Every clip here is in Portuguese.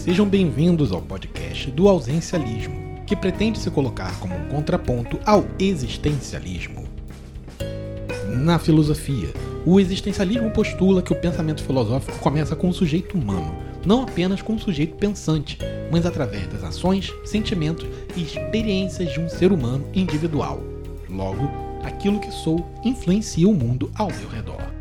sejam bem-vindos ao podcast do Ausencialismo, que pretende se colocar como um contraponto ao existencialismo. Na filosofia, o existencialismo postula que o pensamento filosófico começa com o sujeito humano, não apenas com o sujeito pensante, mas através das ações, sentimentos e experiências de um ser humano individual. Logo, aquilo que sou influencia o mundo ao meu redor.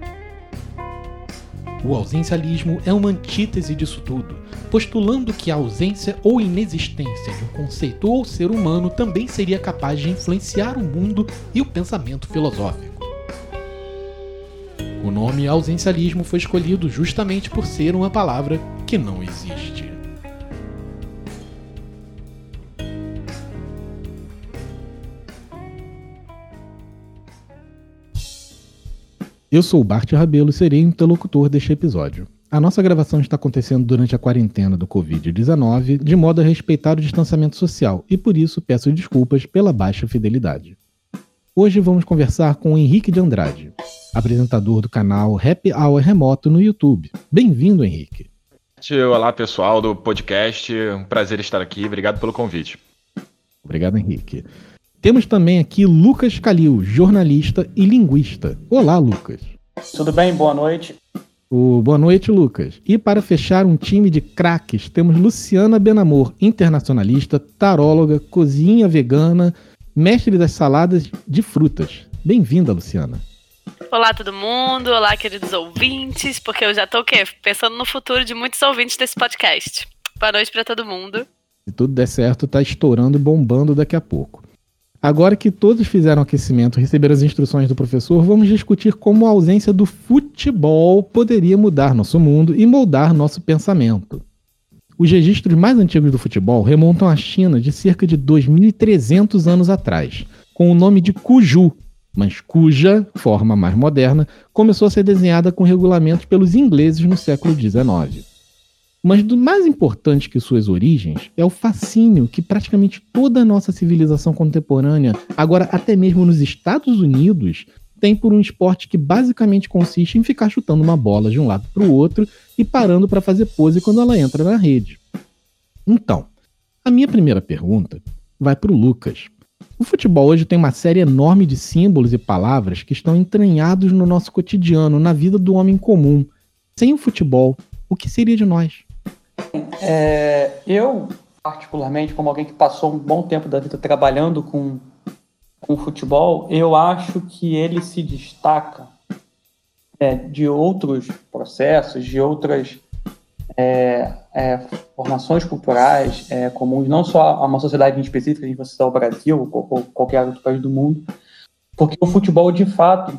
O ausencialismo é uma antítese disso tudo, postulando que a ausência ou inexistência de um conceito ou ser humano também seria capaz de influenciar o mundo e o pensamento filosófico. O nome ausencialismo foi escolhido justamente por ser uma palavra que não existe. Eu sou Bart Rabelo e serei o interlocutor deste episódio. A nossa gravação está acontecendo durante a quarentena do Covid-19, de modo a respeitar o distanciamento social, e por isso peço desculpas pela baixa fidelidade. Hoje vamos conversar com o Henrique de Andrade, apresentador do canal Happy Hour Remoto no YouTube. Bem-vindo, Henrique. Olá, pessoal do podcast. Um prazer estar aqui. Obrigado pelo convite. Obrigado, Henrique. Temos também aqui Lucas Calil, jornalista e linguista. Olá, Lucas. Tudo bem? Boa noite. O boa noite, Lucas. E para fechar um time de craques, temos Luciana Benamor, internacionalista, taróloga, cozinha vegana, mestre das saladas de frutas. Bem-vinda, Luciana. Olá, todo mundo. Olá, queridos ouvintes, porque eu já tô o quê? Pensando no futuro de muitos ouvintes desse podcast. Boa noite para todo mundo. Se tudo der certo, tá estourando e bombando daqui a pouco. Agora que todos fizeram aquecimento e receberam as instruções do professor, vamos discutir como a ausência do futebol poderia mudar nosso mundo e moldar nosso pensamento. Os registros mais antigos do futebol remontam à China de cerca de 2.300 anos atrás, com o nome de Cuju, mas cuja forma mais moderna começou a ser desenhada com regulamentos pelos ingleses no século XIX. Mas do mais importante que suas origens é o fascínio que praticamente toda a nossa civilização contemporânea, agora até mesmo nos Estados Unidos, tem por um esporte que basicamente consiste em ficar chutando uma bola de um lado para o outro e parando para fazer pose quando ela entra na rede. Então, a minha primeira pergunta vai para o Lucas. O futebol hoje tem uma série enorme de símbolos e palavras que estão entranhados no nosso cotidiano, na vida do homem comum. Sem o futebol, o que seria de nós? É, eu, particularmente, como alguém que passou um bom tempo da vida trabalhando com, com futebol, eu acho que ele se destaca é, de outros processos, de outras é, é formações culturais é, comuns, não só a uma sociedade em específica, a gente vai citar o Brasil ou, ou qualquer outro país do mundo, porque o futebol, de fato,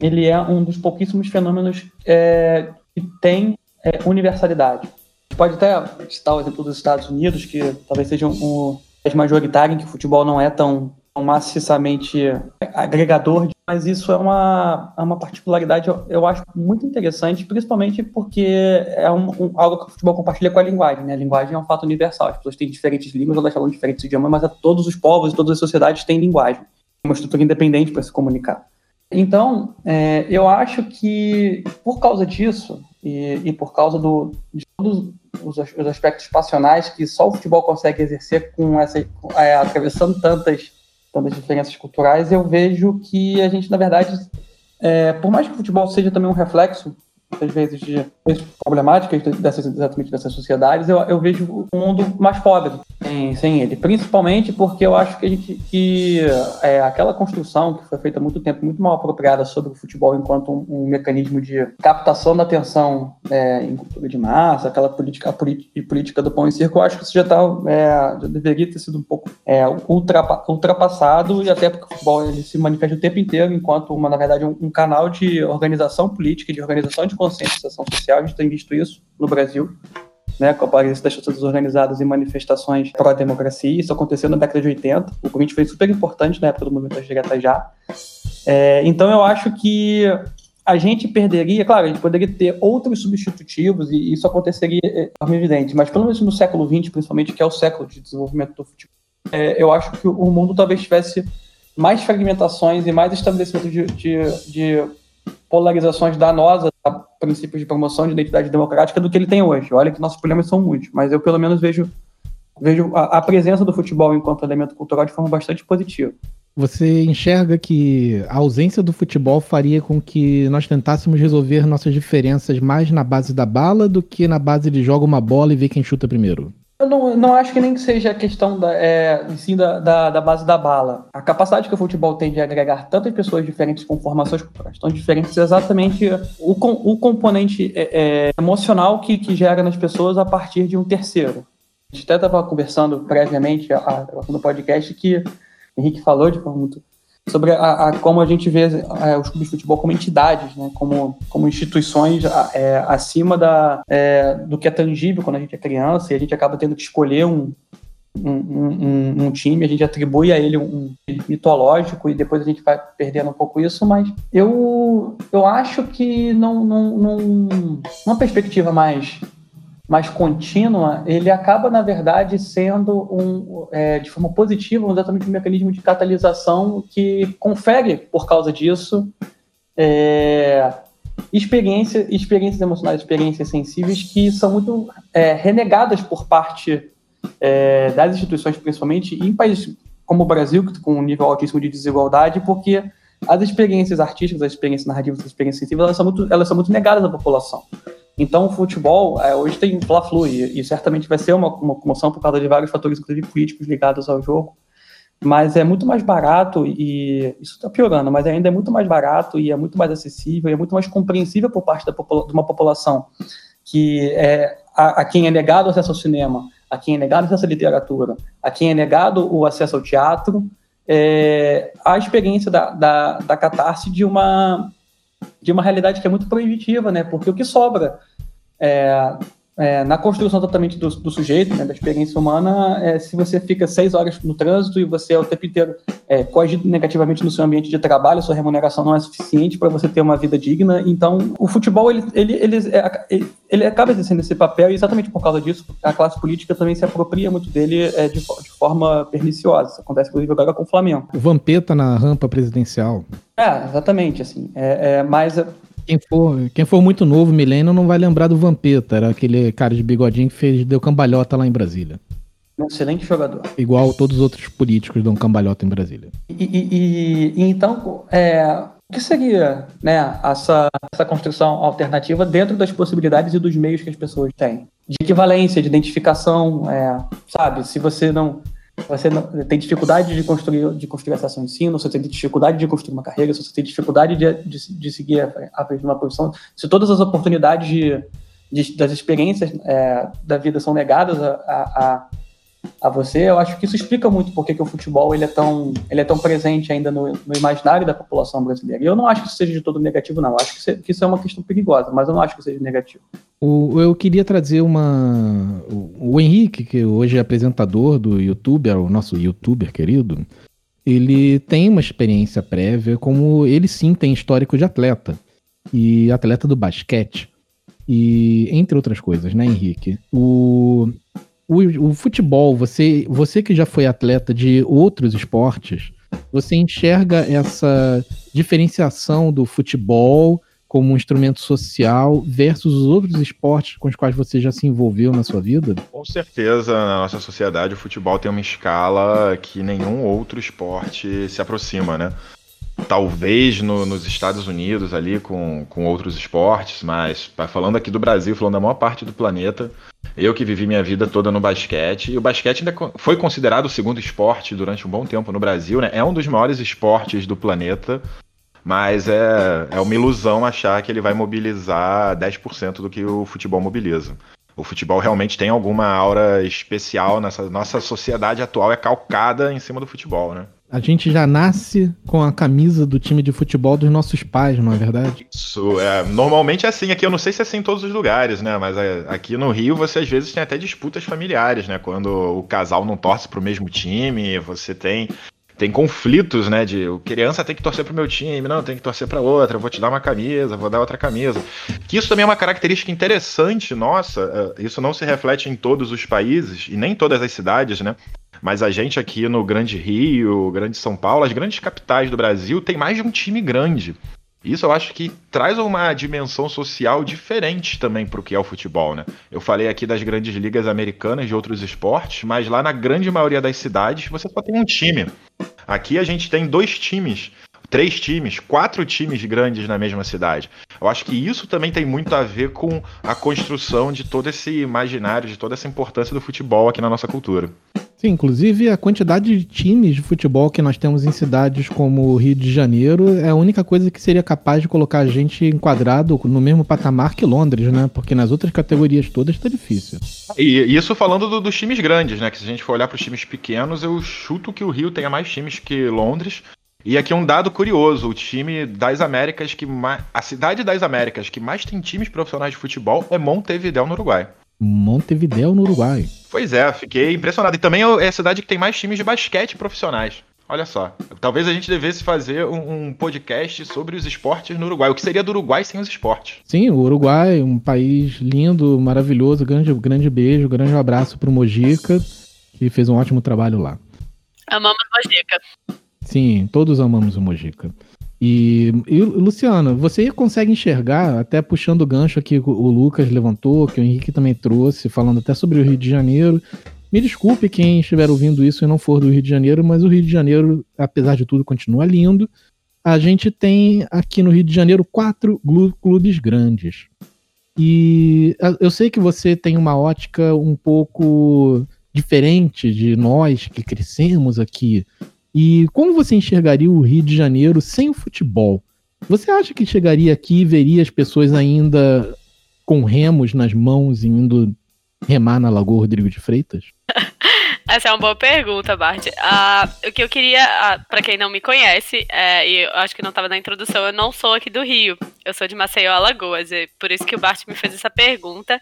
ele é um dos pouquíssimos fenômenos é, que tem universalidade pode até citar o exemplo dos Estados Unidos, que talvez seja um país majoritário em que o futebol não é tão, tão maciçamente agregador, mas isso é uma, é uma particularidade, eu, eu acho, muito interessante, principalmente porque é um, um, algo que o futebol compartilha com a linguagem. Né? A linguagem é um fato universal, as pessoas têm diferentes línguas, elas falam diferentes idiomas, mas todos os povos e todas as sociedades têm linguagem, uma estrutura independente para se comunicar. Então, é, eu acho que por causa disso e, e por causa do, todos os, os, aspectos passionais que só o futebol consegue exercer com essa é, atravessando tantas tantas diferenças culturais, eu vejo que a gente na verdade, é, por mais que o futebol seja também um reflexo muitas vezes de problemáticas dessas, exatamente dessas sociedades, eu, eu vejo um mundo mais pobre sem, sem, ele. Principalmente porque eu acho que a gente que é, aquela construção que foi feita há muito tempo, muito mal apropriada sobre o futebol enquanto um, um mecanismo de captação da atenção é, em cultura de massa, aquela política, política do pão e circo, eu acho que isso já, tá, é, já deveria ter sido um pouco é, ultrapa, ultrapassado e até porque o futebol ele se manifesta o tempo inteiro enquanto uma, na verdade, um, um canal de organização política, de organização de conscientização social. A gente tem visto isso no Brasil, né, com a aparência das torcidas organizadas em manifestações pró-democracia. Isso aconteceu na década de 80. O Corinthians foi super importante na época do movimento das diretas já. É, então eu acho que a gente perderia, claro, a gente poderia ter outros substitutivos e isso aconteceria é, evidente, mas pelo menos no século XX, principalmente, que é o século de desenvolvimento do futebol, é, eu acho que o mundo talvez tivesse mais fragmentações e mais estabelecimento de, de, de polarizações danosas princípios de promoção de identidade democrática do que ele tem hoje. Olha que nossos problemas são muitos, mas eu pelo menos vejo, vejo a, a presença do futebol enquanto elemento cultural de forma bastante positiva. Você enxerga que a ausência do futebol faria com que nós tentássemos resolver nossas diferenças mais na base da bala do que na base de joga uma bola e vê quem chuta primeiro? Eu não, não acho que nem que seja a questão da, é, sim da, da, da, base da bala. A capacidade que o futebol tem de agregar tantas pessoas diferentes com formações tão diferentes é exatamente o, o componente é, é, emocional que, que gera nas pessoas a partir de um terceiro. A gente até estava conversando previamente a, a, no podcast que o Henrique falou de forma muito sobre a, a, como a gente vê é, os clubes de futebol como entidades, né, como, como instituições é, acima da, é, do que é tangível quando a gente é criança e a gente acaba tendo que escolher um, um, um, um, time, a gente atribui a ele um mitológico e depois a gente vai perdendo um pouco isso, mas eu, eu acho que não, não, não uma perspectiva mais mais contínua, ele acaba, na verdade, sendo um, é, de forma positiva, exatamente um mecanismo de catalisação que confere, por causa disso, é, experiência, experiências emocionais, experiências sensíveis que são muito é, renegadas por parte é, das instituições, principalmente em países como o Brasil, com um nível altíssimo de desigualdade, porque as experiências artísticas, as experiências narrativas, as experiências sensíveis, elas são muito, elas são muito negadas à população. Então, o futebol, é, hoje tem Fla-Flu, e, e, certamente vai ser uma, uma comoção por causa de vários fatores, inclusive políticos, ligados ao jogo. Mas é muito mais barato, e isso está piorando, mas ainda é muito mais barato, e é muito mais acessível, e é muito mais compreensível por parte da, de uma população que é, a, a quem é negado acesso ao cinema, a quem é negado acesso à literatura, a quem é negado o acesso ao teatro, é, a experiência da, da, da catarse de uma de uma realidade que é muito proibitiva, né? Porque o que sobra é, é, na construção totalmente do, do sujeito, né, da experiência humana, é, se você fica seis horas no trânsito e você é o tempo inteiro é, coagido negativamente no seu ambiente de trabalho, sua remuneração não é suficiente para você ter uma vida digna. Então, o futebol ele, ele, ele, é, ele acaba exercendo esse papel e exatamente por causa disso, a classe política também se apropria muito dele é, de, de, forma perniciosa. Isso acontece, inclusive, agora com o Flamengo. O Vampeta na rampa presidencial. É, exatamente, assim. É, é, mas quem for, quem for muito novo, milênio, não vai lembrar do Vampeta. Era aquele cara de bigodinho que fez, deu cambalhota lá em Brasília. Um excelente jogador. Igual todos os outros políticos dão cambalhota em Brasília. E, e, e então, é, o que seria né, essa, essa construção alternativa dentro das possibilidades e dos meios que as pessoas têm? De equivalência, de identificação, é, sabe? Se você não você não, tem dificuldade de construir, de construir acesso ao ensino, se você tem dificuldade de construir uma carreira, se você tem dificuldade de, de, de seguir a frente de uma profissão, se todas as oportunidades de, de das experiências é, da vida são negadas a, a, a você, eu acho que isso explica muito porque que o futebol ele é tão, ele é tão presente ainda no, no imaginário da população brasileira. E eu não acho que isso seja de todo negativo, não. Eu acho que, que isso é uma questão perigosa, mas eu não acho que seja negativo. O, eu queria trazer uma. O, o Henrique, que hoje é apresentador do YouTuber, o nosso YouTuber querido, ele tem uma experiência prévia, como ele sim tem histórico de atleta. E atleta do basquete. E entre outras coisas, né, Henrique? O, o, o futebol, você, você que já foi atleta de outros esportes, você enxerga essa diferenciação do futebol como um instrumento social versus os outros esportes com os quais você já se envolveu na sua vida? Com certeza, na nossa sociedade, o futebol tem uma escala que nenhum outro esporte se aproxima, né? Talvez no, nos Estados Unidos ali com, com outros esportes, mas falando aqui do Brasil, falando da maior parte do planeta, eu que vivi minha vida toda no basquete, e o basquete ainda foi considerado o segundo esporte durante um bom tempo no Brasil, né? É um dos maiores esportes do planeta, mas é, é uma ilusão achar que ele vai mobilizar 10% do que o futebol mobiliza. O futebol realmente tem alguma aura especial nessa nossa sociedade atual, é calcada em cima do futebol, né? A gente já nasce com a camisa do time de futebol dos nossos pais, não é verdade? Isso, é, normalmente é assim. Aqui eu não sei se é assim em todos os lugares, né? Mas é, aqui no Rio você às vezes tem até disputas familiares, né? Quando o casal não torce pro mesmo time, você tem tem conflitos, né? De criança tem que torcer pro meu time, não, tem que torcer para outra, vou te dar uma camisa, vou dar outra camisa. Que isso também é uma característica interessante, nossa. É, isso não se reflete em todos os países e nem em todas as cidades, né? Mas a gente aqui no Grande Rio, Grande São Paulo, as grandes capitais do Brasil, tem mais de um time grande. Isso eu acho que traz uma dimensão social diferente também para o que é o futebol, né? Eu falei aqui das grandes ligas americanas de outros esportes, mas lá na grande maioria das cidades você só tem um time. Aqui a gente tem dois times três times, quatro times grandes na mesma cidade. Eu acho que isso também tem muito a ver com a construção de todo esse imaginário, de toda essa importância do futebol aqui na nossa cultura. Sim, inclusive a quantidade de times de futebol que nós temos em cidades como o Rio de Janeiro é a única coisa que seria capaz de colocar a gente enquadrado no mesmo patamar que Londres, né? Porque nas outras categorias todas está difícil. E isso falando do, dos times grandes, né? Que se a gente for olhar para os times pequenos, eu chuto que o Rio tenha mais times que Londres. E aqui um dado curioso: o time das Américas que mais. A cidade das Américas que mais tem times profissionais de futebol é Montevideo, no Uruguai. Montevideo, no Uruguai. Pois é, fiquei impressionado. E também é a cidade que tem mais times de basquete profissionais. Olha só. Talvez a gente devesse fazer um, um, podcast sobre os esportes no Uruguai. O que seria do Uruguai sem os esportes? Sim, o Uruguai, um país lindo, maravilhoso. Grande, grande beijo, grande abraço pro Mojica, que fez um ótimo trabalho lá. Amamos Mojica. Sim, todos amamos o Mojica. E, e Luciano, você consegue enxergar, até puxando o gancho que o Lucas levantou, que o Henrique também trouxe, falando até sobre o Rio de Janeiro. Me desculpe quem estiver ouvindo isso e não for do Rio de Janeiro, mas o Rio de Janeiro, apesar de tudo, continua lindo. A gente tem aqui no Rio de Janeiro quatro clubes grandes. E eu sei que você tem uma ótica um pouco diferente de nós que crescemos aqui e como você enxergaria o Rio de Janeiro sem o futebol? Você acha que chegaria aqui e veria as pessoas ainda com remos nas mãos e indo remar na Lagoa Rodrigo de Freitas? Essa é uma boa pergunta, Bart. Uh, o que eu queria, uh, para quem não me conhece, é, e acho que não estava na introdução, eu não sou aqui do Rio. Eu sou de Maceió, Alagoas. E por isso que o Bart me fez essa pergunta.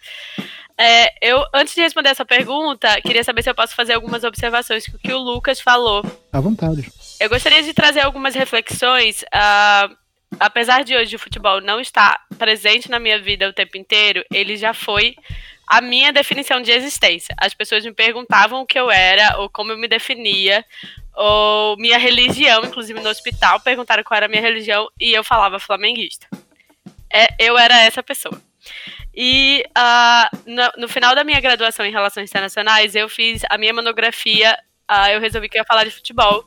É, eu, antes de responder essa pergunta, queria saber se eu posso fazer algumas observações com o que o Lucas falou. À vontade. Eu gostaria de trazer algumas reflexões. Uh, apesar de hoje o futebol não estar presente na minha vida o tempo inteiro, ele já foi a minha definição de existência. As pessoas me perguntavam o que eu era, ou como eu me definia, ou minha religião, inclusive no hospital, perguntaram qual era a minha religião, e eu falava flamenguista. É, eu era essa pessoa. E uh, no, no, final da minha graduação em Relações Internacionais, eu fiz a minha monografia, uh, eu resolvi que ia falar de futebol.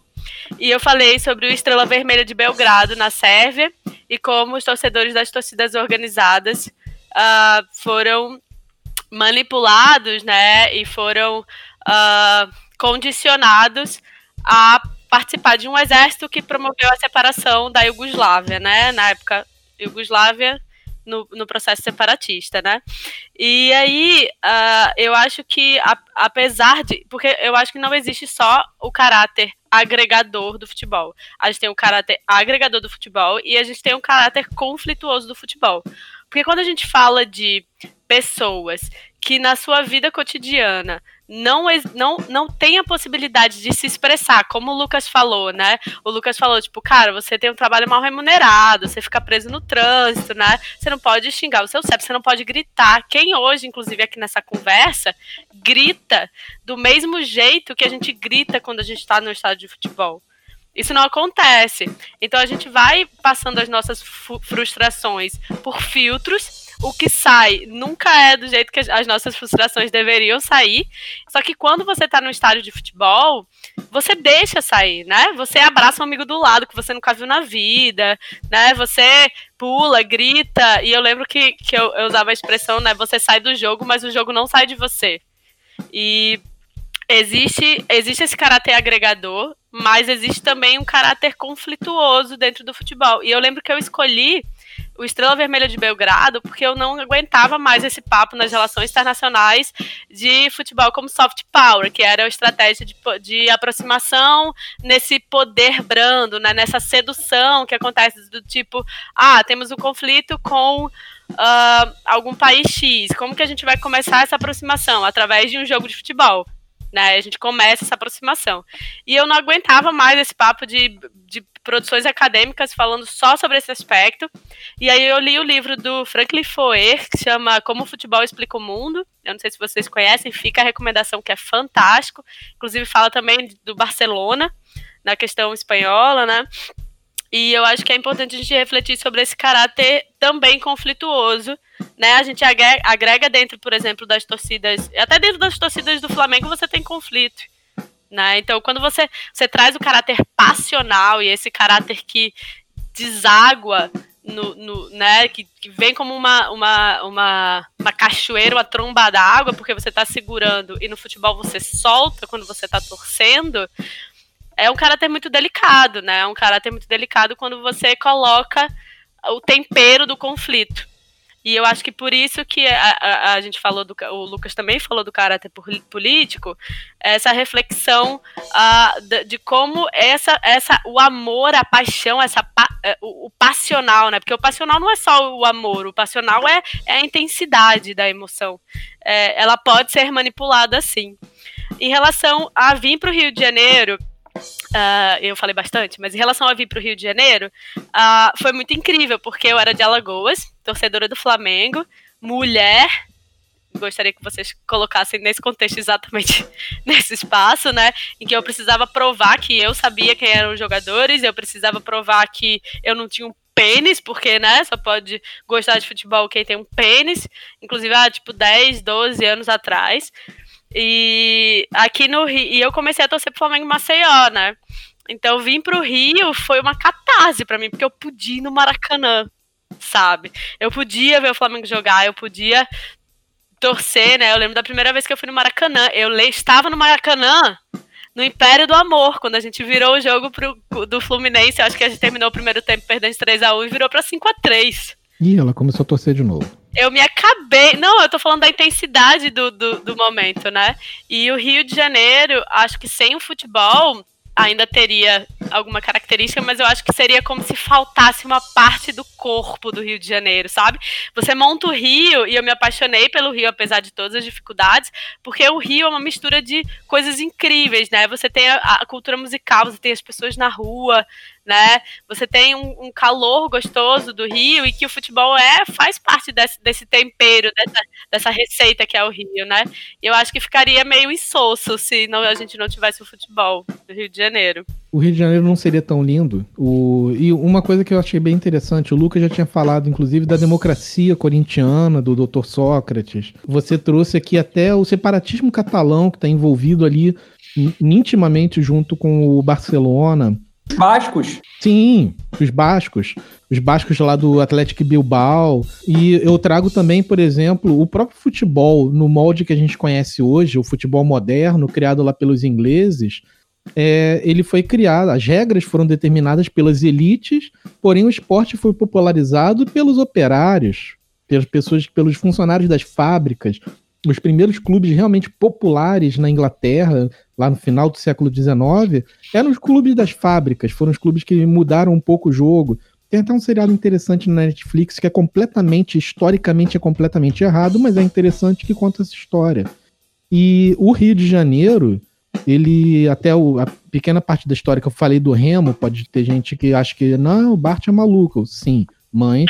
E eu falei sobre o Estrela Vermelha de Belgrado, na Sérvia, e como os torcedores das torcidas organizadas uh, foram manipulados, né, e foram condicionados a participar de um exército que promoveu a separação da Iugoslávia, né, na época Iugoslávia no, no processo separatista, né? E aí, uh, eu acho que, a, apesar de. Porque eu acho que não existe só o caráter agregador do futebol. A gente tem o caráter agregador do futebol e a gente tem o caráter conflituoso do futebol. Porque quando a gente fala de pessoas que na sua vida cotidiana não, não, não tem a possibilidade de se expressar, como o Lucas falou, né? O Lucas falou, tipo, cara, você tem um trabalho mal remunerado, você fica preso no trânsito, né? Você não pode xingar o seu CEP, você não pode gritar. Quem hoje, inclusive aqui nessa conversa, grita do mesmo jeito que a gente grita quando a gente está no estádio de futebol? Isso não acontece. Então a gente vai passando as nossas frustrações por filtros o que sai nunca é do jeito que as nossas frustrações deveriam sair. Só que quando você tá no estádio de futebol, você deixa sair, né? Você abraça um amigo do lado que você nunca viu na vida, né? Você pula, grita. E eu lembro que, que eu, eu usava a expressão, né? Você sai do jogo, mas o jogo não sai de você. E existe, existe esse caráter agregador, mas existe também um caráter conflituoso dentro do futebol. E eu lembro que eu escolhi o Estrela Vermelha de Belgrado, porque eu não aguentava mais esse papo nas relações internacionais de futebol como soft power, que era a estratégia de, de aproximação nesse poder brando, né, nessa sedução que acontece do tipo, ah, temos um conflito com uh, algum país X, como que a gente vai começar essa aproximação? Através de um jogo de futebol né? A gente começa essa aproximação. E eu não aguentava mais esse papo de, de produções acadêmicas falando só sobre esse aspecto. E aí eu li o livro do Franklin Foer, que chama Como o Futebol Explica o Mundo. Eu não sei se vocês conhecem, fica a recomendação que é fantástico. Inclusive fala também do Barcelona, na questão espanhola, né? E eu acho que é importante a gente refletir sobre esse caráter também conflituoso, né? A gente agrega dentro, por exemplo, das torcidas, até dentro das torcidas do Flamengo você tem conflito. Né? Então, quando você, você traz o caráter passional e esse caráter que deságua no, no, né, que, que, vem como uma, uma, uma, uma cachoeira, uma tromba d'água, porque você está segurando e no futebol você solta quando você está torcendo, é um caráter muito delicado, né? É um caráter muito delicado quando você coloca o tempero do conflito. E eu acho que por isso que a, a, a, gente falou do. O Lucas também falou do caráter político, essa reflexão uh, de, de, como essa, essa, o amor, a paixão, essa, é, o, o, passional, né? Porque o passional não é só o amor, o passional é, é a intensidade da emoção. É, ela pode ser manipulada assim. Em relação a vir para o Rio de Janeiro, Uh, eu falei bastante, mas em relação a vir para o Rio de Janeiro, uh, foi muito incrível, porque eu era de Alagoas, torcedora do Flamengo, mulher. Gostaria que vocês colocassem nesse contexto exatamente nesse espaço, né? Em que eu precisava provar que eu sabia quem eram os jogadores, eu precisava provar que eu não tinha um pênis, porque, né, só pode gostar de futebol quem tem um pênis, inclusive há, tipo, 10, 12 anos atrás. E aqui no Rio, e eu comecei a torcer pro Flamengo Maceió, né? Então vim pro Rio foi uma catarse para mim, porque eu podia ir no Maracanã, sabe? Eu podia ver o Flamengo jogar, eu podia torcer, né? Eu lembro da primeira vez que eu fui no Maracanã. Eu estava no Maracanã no Império do Amor, quando a gente virou o jogo pro, do Fluminense. Acho que a gente terminou o primeiro tempo perdendo de 3x1 e virou pra 5x3. E ela começou a torcer de novo. Eu me acabei. Não, eu tô falando da intensidade do, do, do momento, né? E o Rio de Janeiro, acho que sem o futebol ainda teria alguma característica, mas eu acho que seria como se faltasse uma parte do corpo do Rio de Janeiro, sabe? Você monta o Rio, e eu me apaixonei pelo Rio, apesar de todas as dificuldades, porque o Rio é uma mistura de coisas incríveis, né? Você tem a, a cultura musical, você tem as pessoas na rua, né? Você tem um, um, calor gostoso do Rio e que o futebol é faz parte desse, desse tempero, dessa, dessa receita que é o Rio, né? Eu acho que ficaria meio insosso se não, a gente não tivesse o futebol do Rio de Janeiro. O Rio de Janeiro não seria tão lindo. O... E uma coisa que eu achei bem interessante, o Lucas já tinha falado, inclusive, da democracia corintiana, do Dr. Sócrates. Você trouxe aqui até o separatismo catalão, que está envolvido ali intimamente junto com o Barcelona. Bascos? Sim, os bascos. Os bascos lá do Atlético Bilbao. E eu trago também, por exemplo, o próprio futebol no molde que a gente conhece hoje, o futebol moderno, criado lá pelos ingleses. É, ele foi criado, as regras foram determinadas pelas elites, porém o esporte foi popularizado pelos operários, pelas pessoas, pelos funcionários das fábricas, os primeiros clubes realmente populares na Inglaterra, lá no final do século XIX, eram os clubes das fábricas, foram os clubes que mudaram um pouco o jogo. Tem até um seriado interessante na Netflix que é completamente, historicamente é completamente errado, mas é interessante que conta essa história. E o Rio de Janeiro, ele, até o, a pequena parte da história que eu falei do Remo, pode ter gente que acha que, não, o Bart é maluco. Sim, mas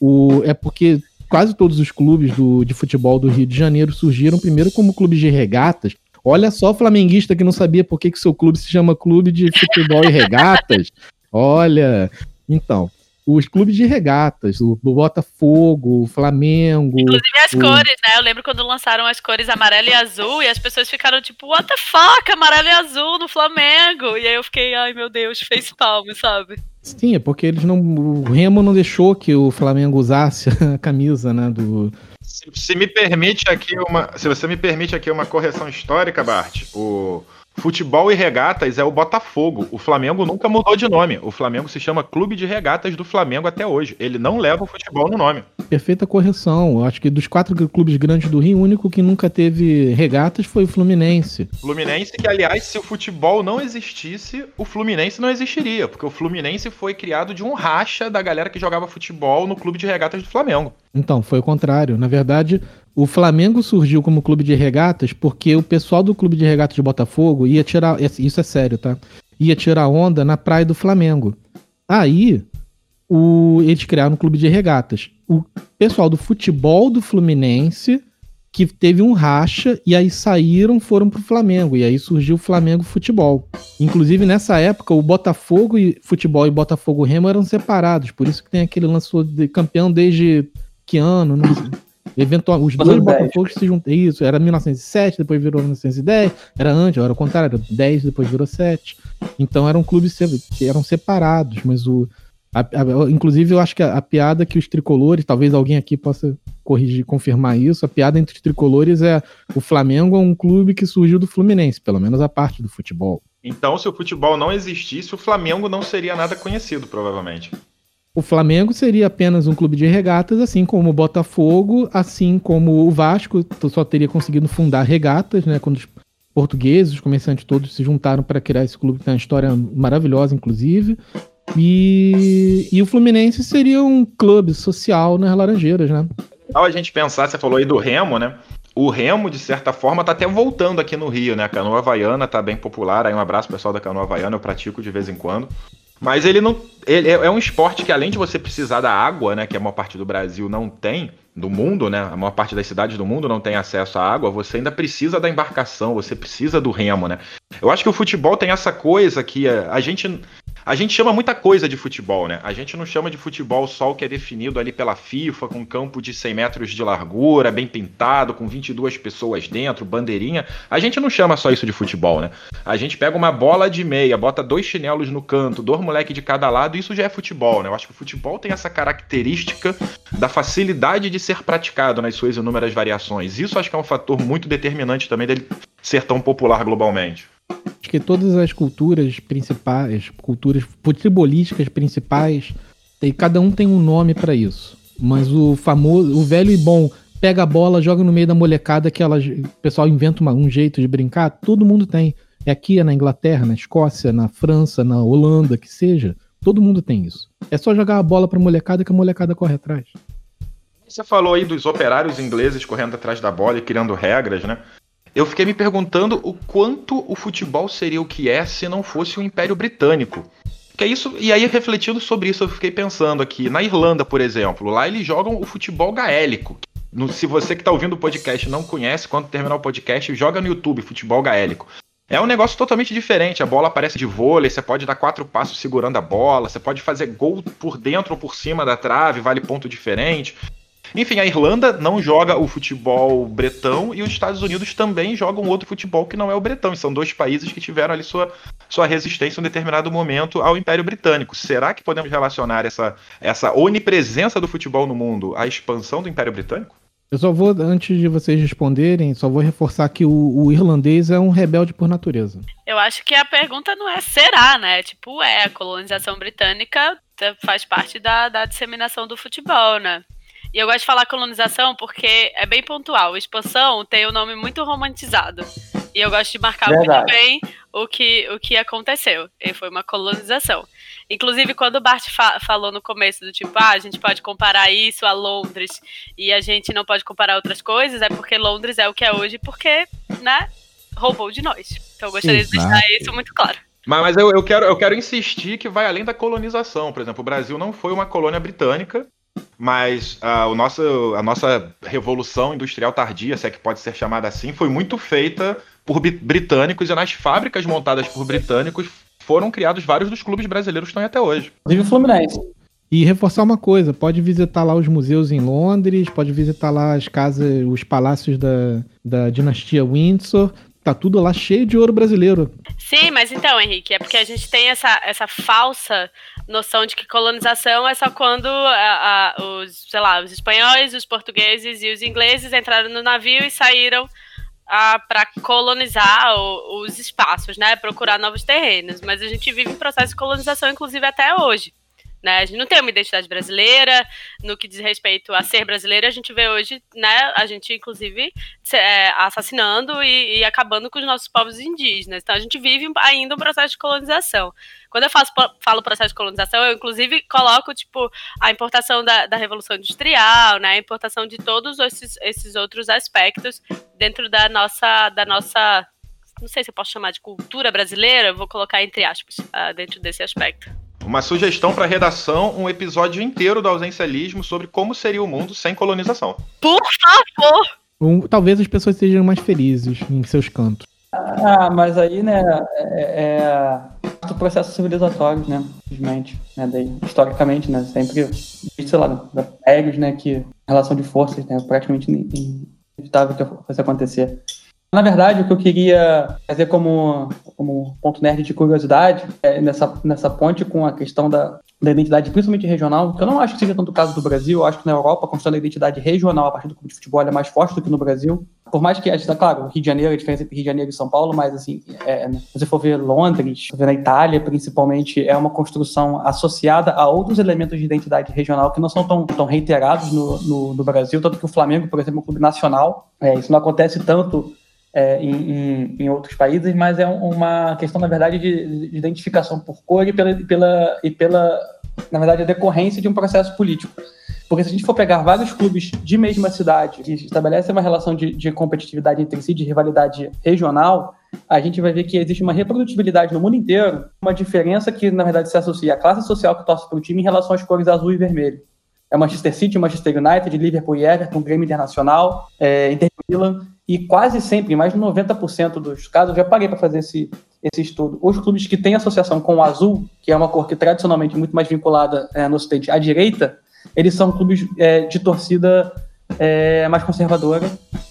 o, é porque quase todos os clubes do, de futebol do Rio de Janeiro surgiram primeiro como clubes de regatas. Olha só, flamenguista que não sabia por que, que seu clube se chama Clube de Futebol e Regatas. Olha, então, os clubes de regatas, o Botafogo, o Flamengo. Inclusive as o... cores, né? Eu lembro quando lançaram as cores amarelo e azul e as pessoas ficaram tipo, what the fuck, amarelo e azul no Flamengo. E aí eu fiquei, ai meu Deus, fez palmo, sabe? Sim, é porque eles não. O Remo não deixou que o Flamengo usasse a camisa, né? Do. Se, se me permite aqui uma. Se você me permite aqui uma correção histórica, Bart, o. Futebol e regatas é o Botafogo. O Flamengo nunca mudou de nome. O Flamengo se chama Clube de Regatas do Flamengo até hoje. Ele não leva o futebol no nome. Perfeita correção. Eu acho que dos quatro clubes grandes do Rio, o único que nunca teve regatas foi o Fluminense. Fluminense, que aliás, se o futebol não existisse, o Fluminense não existiria. Porque o Fluminense foi criado de um racha da galera que jogava futebol no Clube de Regatas do Flamengo. Então, foi o contrário. Na verdade, o Flamengo surgiu como clube de regatas porque o pessoal do clube de regatas de Botafogo ia tirar. Isso é sério, tá? Ia tirar onda na praia do Flamengo. Aí, o, eles criaram um clube de regatas. O pessoal do futebol do Fluminense que teve um racha e aí saíram, foram pro Flamengo. E aí surgiu o Flamengo Futebol. Inclusive, nessa época, o Botafogo e Futebol e Botafogo Remo eram separados. Por isso que tem aquele lance de campeão desde que ano? Não sei. Eventual, os dois Botafogos se juntam. Isso, era 1907, depois virou 1910. Era antes, era o contrário, era 10, depois virou 7. Então eram clubes que eram separados, mas o. A, a, inclusive, eu acho que a, a, piada que os tricolores, talvez alguém aqui possa corrigir, confirmar isso, a piada entre os tricolores é o Flamengo é um clube que surgiu do Fluminense, pelo menos a parte do futebol. Então, se o futebol não existisse, o Flamengo não seria nada conhecido, provavelmente. O Flamengo seria apenas um clube de regatas, assim como o Botafogo, assim como o Vasco só teria conseguido fundar regatas, né? Quando os portugueses, os comerciantes todos se juntaram para criar esse clube que tem uma história maravilhosa, inclusive. E, e o Fluminense seria um clube social nas Laranjeiras, né? Ao a gente pensar, você falou aí do Remo, né? O Remo, de certa forma, tá até voltando aqui no Rio, né? A canoa havaiana tá bem popular. Aí um abraço pessoal da canoa havaiana, eu pratico de vez em quando. Mas ele não. Ele é, é um esporte que, além de você precisar da água, né? Que a maior parte do Brasil não tem, do mundo, né? A maior parte das cidades do mundo não tem acesso à água, você ainda precisa da embarcação, você precisa do remo, né? Eu acho que o futebol tem essa coisa que a, a gente a gente chama muita coisa de futebol, né? A gente não chama de futebol só o que é definido ali pela FIFA, com campo de 100 metros de largura, bem pintado, com 22 pessoas dentro, bandeirinha. A gente não chama só isso de futebol, né? A gente pega uma bola de meia, bota dois chinelos no canto, dois moleques de cada lado, e isso já é futebol, né? Eu acho que o futebol tem essa característica da facilidade de ser praticado nas suas inúmeras variações. Isso acho que é um fator muito determinante também dele ser tão popular globalmente. Acho que todas as culturas principais, culturas futebolísticas principais, tem, cada um tem um nome para isso. Mas o famoso, o velho e bom pega a bola, joga no meio da molecada que ela, o pessoal inventa uma, um jeito de brincar, todo mundo tem. É aqui, é na Inglaterra, na Escócia, na França, na Holanda, que seja. Todo mundo tem isso. É só jogar a bola pra molecada que a molecada corre atrás. Você falou aí dos operários ingleses correndo atrás da bola e criando regras, né? Eu fiquei me perguntando o quanto o futebol seria o que é se não fosse o Império Britânico. Que é isso, e aí refletindo sobre isso, eu fiquei pensando aqui, na Irlanda, por exemplo, lá eles jogam o futebol gaélico. Se você que está ouvindo o podcast não conhece, quando terminar o podcast, joga no YouTube futebol gaélico. É um negócio totalmente diferente. A bola aparece de vôlei, você pode dar quatro passos segurando a bola, você pode fazer gol por dentro ou por cima da trave, vale ponto diferente. Enfim, a Irlanda não joga o futebol bretão e os Estados Unidos também jogam outro futebol que não é o bretão. E são dois países que tiveram ali sua, sua resistência em um determinado momento ao Império Britânico. Será que podemos relacionar essa, essa onipresença do futebol no mundo à expansão do Império Britânico? Eu só vou, antes de vocês responderem, só vou reforçar que o, o, irlandês é um rebelde por natureza. Eu acho que a pergunta não é será, né? Tipo, é, a colonização britânica faz parte da, da disseminação do futebol, né? E eu gosto de falar colonização porque é bem pontual. Expansão tem o um nome muito romantizado. E eu gosto de marcar Verdade. muito bem o que, o que aconteceu. E foi uma colonização. Inclusive, quando o Bart fa falou no começo do tipo, ah, a gente pode comparar isso a Londres e a gente não pode comparar outras coisas, é porque Londres é o que é hoje, porque, né, roubou de nós. Então eu gostaria Exato. de deixar isso muito claro. Mas, mas eu, eu, quero, eu quero insistir que vai além da colonização. Por exemplo, o Brasil não foi uma colônia britânica mas uh, o nosso, a nossa revolução industrial tardia, se é que pode ser chamada assim, foi muito feita por britânicos e nas fábricas montadas por britânicos foram criados vários dos clubes brasileiros que estão aí até hoje. Inclusive o Fluminense. E reforçar uma coisa, pode visitar lá os museus em Londres, pode visitar lá as casas, os palácios da, da dinastia Windsor, tá tudo lá cheio de ouro brasileiro. Sim, mas então, Henrique, é porque a gente tem essa, essa falsa noção de que colonização é só quando a, a, os, sei lá, os espanhóis, os portugueses e os ingleses entraram no navio e saíram para colonizar o, os espaços, né? Procurar novos terrenos. Mas a gente vive em processo de colonização, inclusive até hoje. Né? A gente não tem uma identidade brasileira, no que diz respeito a ser brasileiro, a gente vê hoje, né, a gente inclusive é, assassinando e, e, acabando com os nossos povos indígenas. Então a gente vive ainda um processo de colonização. Quando eu faço, falo processo de colonização, eu inclusive coloco tipo a importação da, da revolução industrial, né, a importação de todos esses, esses outros aspectos dentro da nossa da nossa não sei se eu posso chamar de cultura brasileira, vou colocar entre aspas, uh, dentro desse aspecto. Uma sugestão para redação, um episódio inteiro do ausencialismo sobre como seria o mundo sem colonização. Por favor! Um, talvez as pessoas sejam mais felizes em seus cantos. Ah, mas aí, né, é, é do processo civilizatório, né, infelizmente, né, daí, historicamente, né, sempre, sei lá, da pregos, né, que relação de forças, né, praticamente inevitável que fosse acontecer. Na verdade, o que eu queria fazer como, como ponto nerd de curiosidade é nessa, nessa ponte com a questão da, da identidade, principalmente regional, que eu não acho que seja tanto o caso do Brasil, eu acho que na Europa a construção da identidade regional a partir do clube de futebol é mais forte do que no Brasil. Por mais que, claro, Rio de Janeiro, a diferença entre Rio de Janeiro e São Paulo, mas assim, é, né, se você for ver Londres, ver na Itália, principalmente, é uma construção associada a outros elementos de identidade regional que não são tão, tão reiterados no, no, no Brasil, tanto que o Flamengo, por exemplo, é um clube nacional, é, isso não acontece tanto é, em, em, outros países, mas é uma questão, na verdade, de, de identificação por cor e pela, pela, e pela, na verdade, a decorrência de um processo político. Porque se a gente for pegar vários clubes de mesma cidade que estabelecem uma relação de, de competitividade entre si, de rivalidade regional, a gente vai ver que existe uma reprodutibilidade no mundo inteiro, uma diferença que, na verdade, se associa à classe social que torce para o time em relação às cores azul e vermelho. É Manchester City, Manchester United, Liverpool e Everton, Grêmio Internacional, é, Inter Milan, e quase sempre, mais de 90% dos casos, já parei para fazer esse, esse estudo. Os clubes que têm associação com o azul, que é uma cor que tradicionalmente é muito mais vinculada é, no Ocidente à direita, eles são clubes é, de torcida é, mais conservadora,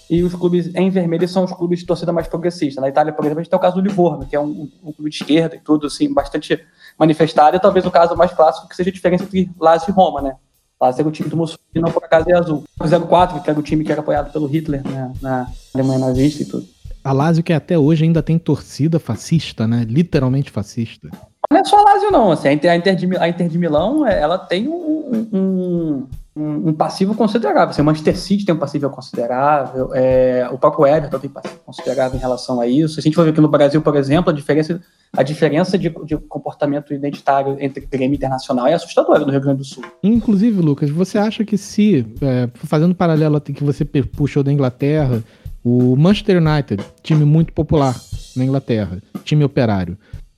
e os clubes em vermelho são os clubes de torcida mais progressista. Na Itália, por exemplo, a gente tem o caso do Livorno, que é um, um clube de esquerda e tudo, assim, bastante manifestado, e talvez o caso mais clássico que seja a diferença entre Lazio e Roma, né? Lazio era o time do Mussolini, não por acaso é azul. O 04, que era o time que era apoiado pelo Hitler né, na Alemanha nazista e tudo. A Lazio que até hoje ainda tem torcida fascista, né? Literalmente fascista. Não é só a Lazio não, assim, a Inter, de, a Inter de Milão, é, ela tem um, um, um, um passivo considerável. Assim, o Manchester City tem um passivo considerável, é, o próprio Everton tem passivo considerável em relação a isso. Se a gente for ver aqui no Brasil, por exemplo, a diferença, a diferença de, de comportamento identitário entre Grêmio Internacional é assustadora no Rio Grande do Sul. Inclusive, Lucas, você acha que se, é, fazendo paralelo que você puxou da Inglaterra, o Manchester United, time muito popular na Inglaterra, time operário.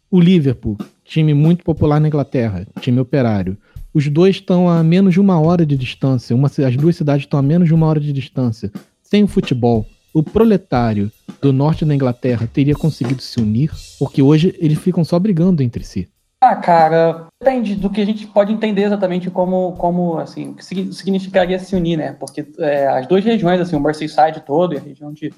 O Liverpool, time muito popular na Inglaterra, time operário. Os dois estão a menos de uma hora de distância. Uma, as duas cidades estão a menos de uma hora de distância. Sem o futebol, o proletário do norte da Inglaterra teria conseguido se unir? Porque hoje eles ficam só brigando entre si. Ah, cara, depende do que a gente pode entender exatamente como, como assim, o que significaria se unir, né? Porque é, as duas regiões, assim, o Merseyside todo e a região de,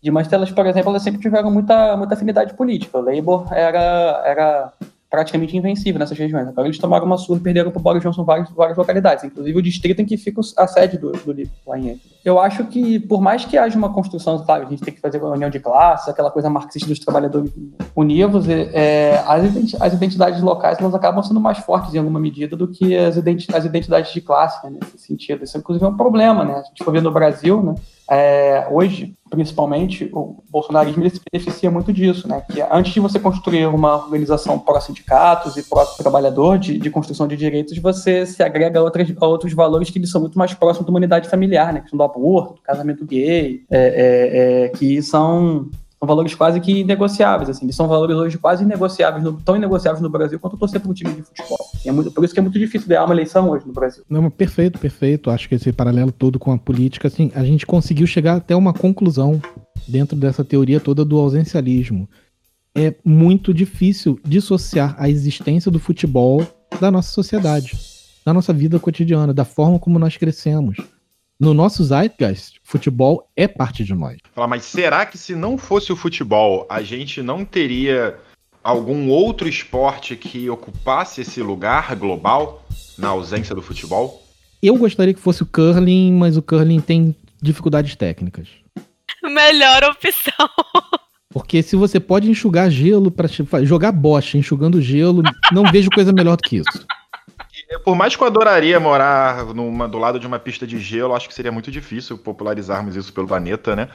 de Manchester, por exemplo, elas sempre tiveram muita, muita afinidade política. O Labour era, era praticamente invencível nessas regiões. Agora eles tomaram uma surra e perderam para o Boris Johnson várias, várias localidades, inclusive o distrito em que fica a sede do, do livro, lá em Eu acho que, por mais que haja uma construção, claro, a gente tem que fazer uma união de classes, aquela coisa marxista dos trabalhadores univos, é, as, identidades locais elas acabam sendo mais fortes em alguma medida do que as, identidades de classe, né, nesse sentido. Isso, inclusive, é um problema, né? A gente for ver no Brasil, né? É, hoje, principalmente, o bolsonarismo se beneficia muito disso, né? Que antes de você construir uma organização pró-sindicatos e pró-trabalhador de, de, construção de direitos, você se agrega a, outras, a outros valores que eles são muito mais próximos da humanidade familiar, né? Que são do aborto, do casamento gay, é, é, é que são são valores quase que inegociáveis, assim. Eles são valores hoje quase inegociáveis, no, tão inegociáveis no Brasil quanto torcer para um time de futebol. É muito, por isso que é muito difícil ganhar uma eleição hoje no Brasil. Não, perfeito, perfeito. Acho que esse paralelo todo com a política, assim, a gente conseguiu chegar até uma conclusão dentro dessa teoria toda do ausencialismo. É muito difícil dissociar a existência do futebol da nossa sociedade, da nossa vida cotidiana, da forma como nós crescemos no nosso zeitgeist, futebol é parte de nós. Fala, mas será que se não fosse o futebol, a gente não teria algum outro esporte que ocupasse esse lugar global na ausência do futebol? Eu gostaria que fosse o curling, mas o curling tem dificuldades técnicas. Melhor opção. Porque se você pode enxugar gelo para jogar bocha enxugando gelo, não vejo coisa melhor do que isso. Por mais que eu adoraria morar numa, do lado de uma pista de gelo, acho que seria muito difícil popularizarmos isso pelo planeta, né?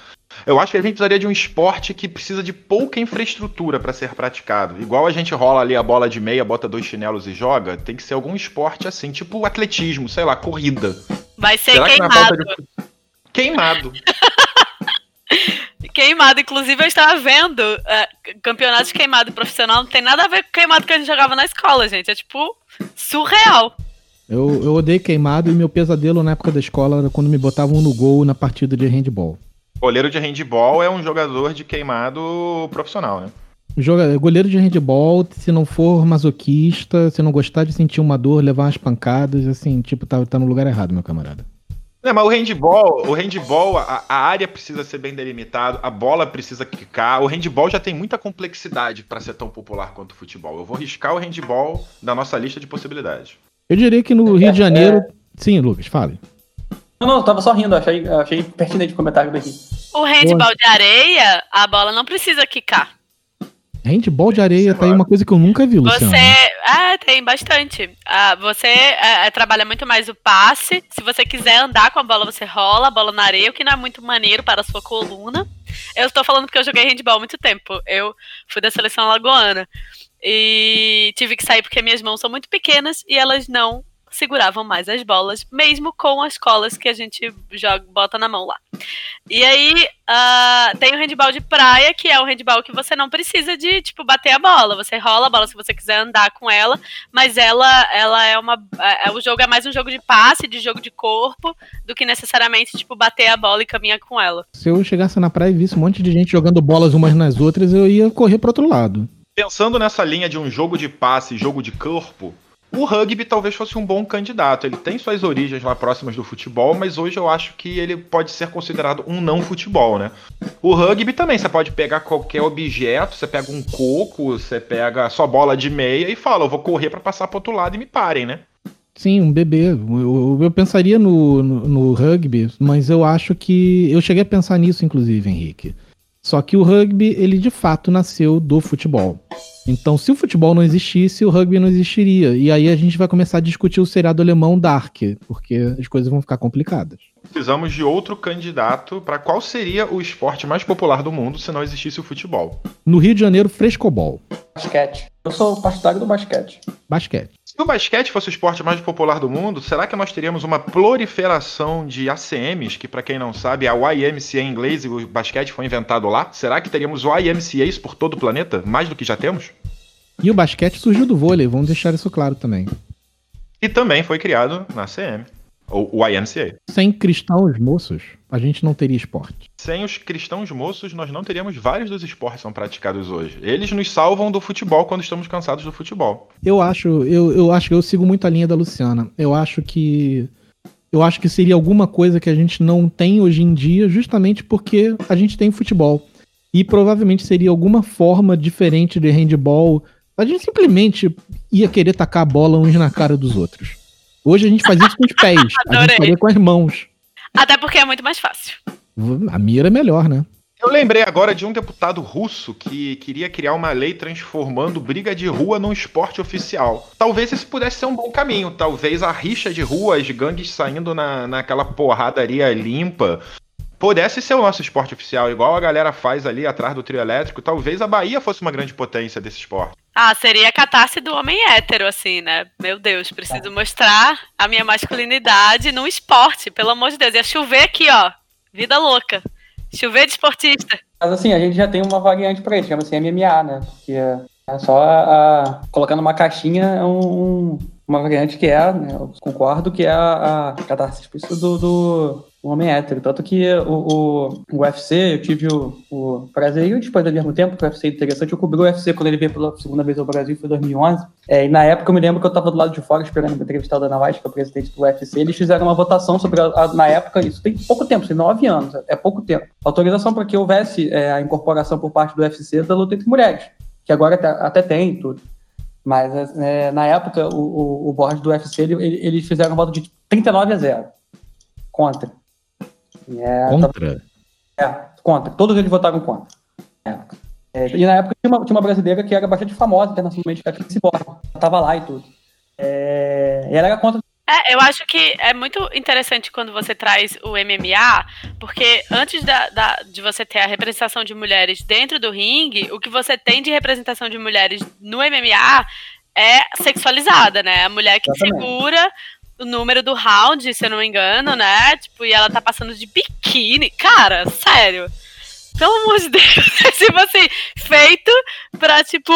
Eu acho que a gente precisaria de um esporte que precisa de pouca infraestrutura para ser praticado. Igual a gente rola ali a bola de meia, bota dois chinelos e joga, tem que ser algum esporte assim, tipo atletismo, sei lá, corrida. Vai ser Será queimado. Que de... Queimado. queimado. Inclusive, eu estava vendo uh, campeonato de queimado profissional. Não tem nada a ver com queimado que a gente jogava na escola, gente. É tipo surreal. Eu, eu odeio queimado e meu pesadelo na época da escola era quando me botavam no gol na partida de handball. Goleiro de handball é um jogador de queimado profissional, né? Joga, goleiro de handball, se não for masoquista, se não gostar de sentir uma dor, levar umas pancadas, assim, tipo, tá, tá no lugar errado, meu camarada. Não, mas o handball, o handball, a, a área precisa ser bem delimitada, a bola precisa quicar. O handball já tem muita complexidade para ser tão popular quanto o futebol. Eu vou riscar o handball da nossa lista de possibilidades. Eu diria que no Rio de Janeiro. É... Sim, Lucas, fale. Não, não, eu tava só rindo, achei, achei pertinente o comentário daqui. O handball de areia, a bola não precisa quicar. Handball de areia tá aí uma coisa que eu nunca vi, Luciano. Você. É, tem bastante. Ah, você é, é, trabalha muito mais o passe. Se você quiser andar com a bola, você rola a bola na areia, o que não é muito maneiro para a sua coluna. Eu estou falando porque eu joguei handball há muito tempo. Eu fui da seleção lagoana. E tive que sair porque minhas mãos são muito pequenas e elas não seguravam mais as bolas, mesmo com as colas que a gente joga, bota na mão lá. E aí uh, tem o handball de praia, que é o handball que você não precisa de, tipo, bater a bola. Você rola a bola se você quiser andar com ela, mas ela, ela é uma. É, o jogo é mais um jogo de passe, de jogo de corpo, do que necessariamente, tipo, bater a bola e caminhar com ela. Se eu chegasse na praia e visse um monte de gente jogando bolas umas nas outras, eu ia correr pro outro lado. Pensando nessa linha de um jogo de passe e jogo de corpo, o rugby talvez fosse um bom candidato. Ele tem suas origens lá próximas do futebol, mas hoje eu acho que ele pode ser considerado um não futebol, né? O rugby também, você pode pegar qualquer objeto, você pega um coco, você pega a sua bola de meia e fala, eu vou correr para passar pro outro lado e me parem, né? Sim, um bebê. Eu, eu pensaria no, no, no, rugby, mas eu acho que. Eu cheguei a pensar nisso, inclusive, Henrique. Só que o rugby, ele de fato nasceu do futebol. Então, se o futebol não existisse, o rugby não existiria. E aí a gente vai começar a discutir o seriado alemão Dark, porque as coisas vão ficar complicadas. Precisamos de outro candidato para qual seria o esporte mais popular do mundo se não existisse o futebol. No Rio de Janeiro, frescobol. Basquete. Eu sou partidário do basquete. Basquete. Se o basquete fosse o esporte mais popular do mundo, será que nós teríamos uma proliferação de ACMs, que para quem não sabe, a YMCA em inglês e o basquete foi inventado lá? Será que teríamos YMCAs por todo o planeta, mais do que já temos? E o basquete surgiu do vôlei, vamos deixar isso claro também. E também foi criado na ACM. O YMCA. Sem cristãos moços, a gente não teria esporte. Sem os cristãos moços, nós não teríamos vários dos esportes que são praticados hoje. Eles nos salvam do futebol quando estamos cansados do futebol. Eu acho, eu, eu acho que eu sigo muito a linha da Luciana. Eu acho que eu acho que seria alguma coisa que a gente não tem hoje em dia, justamente porque a gente tem futebol. E provavelmente seria alguma forma diferente de handball. A gente simplesmente ia querer tacar a bola uns na cara dos outros. Hoje a gente faz isso com os pés. a gente faria com as mãos. Até porque é muito mais fácil. A mira é melhor, né? Eu lembrei agora de um deputado russo que queria criar uma lei transformando briga de rua num esporte oficial. Talvez esse pudesse ser um bom caminho. Talvez a rixa de rua, as gangues saindo na, naquela porradaria limpa, pudesse ser o nosso esporte oficial, igual a galera faz ali atrás do trio elétrico. Talvez a Bahia fosse uma grande potência desse esporte. Ah, seria a catarse do homem hétero, assim, né? Meu Deus, preciso mostrar a minha masculinidade no esporte, pelo amor de Deus. Ia chover aqui, ó. Vida louca. Chover de esportista. Mas assim, a gente já tem uma variante pra isso, chama-se MMA, né? Porque é só a, a, colocando uma caixinha é um, uma variante que é, né, eu concordo, que é a, a catarse explícita do, do, homem hétero. Tanto que o, o, o UFC, eu tive o, o prazer e depois ao mesmo tempo, o UFC é interessante, eu cobri o UFC quando ele veio pela segunda vez ao Brasil, foi em 2011. É, e na época eu me lembro que eu estava do lado de fora esperando uma entrevista da Ana que é o presidente do UFC, eles fizeram uma votação sobre, a, a, na época, isso tem pouco tempo, tem nove anos, é pouco tempo. Autorização para que houvesse é, a incorporação por parte do UFC da luta entre mulheres, que agora até, até tem tudo. Mas é, na época, o, o, o board do UFC, ele, eles fizeram um voto de 39 a 0 contra. É, contra? É, contra. Todos eles votaram contra. É, e na época tinha uma, tinha uma, brasileira que era bastante famosa internacionalmente, que era a Borg. Ela tava lá e tudo. É, e ela era contra é, eu acho que é muito interessante quando você traz o MMA, porque antes da, da, de você ter a representação de mulheres dentro do ringue, o que você tem de representação de mulheres no MMA é sexualizada, né? A mulher que Exatamente. segura o número do round, se eu não me engano, né? Tipo, e ela tá passando de biquíni. Cara, sério. Pelo amor de Deus. tipo assim, feito pra, tipo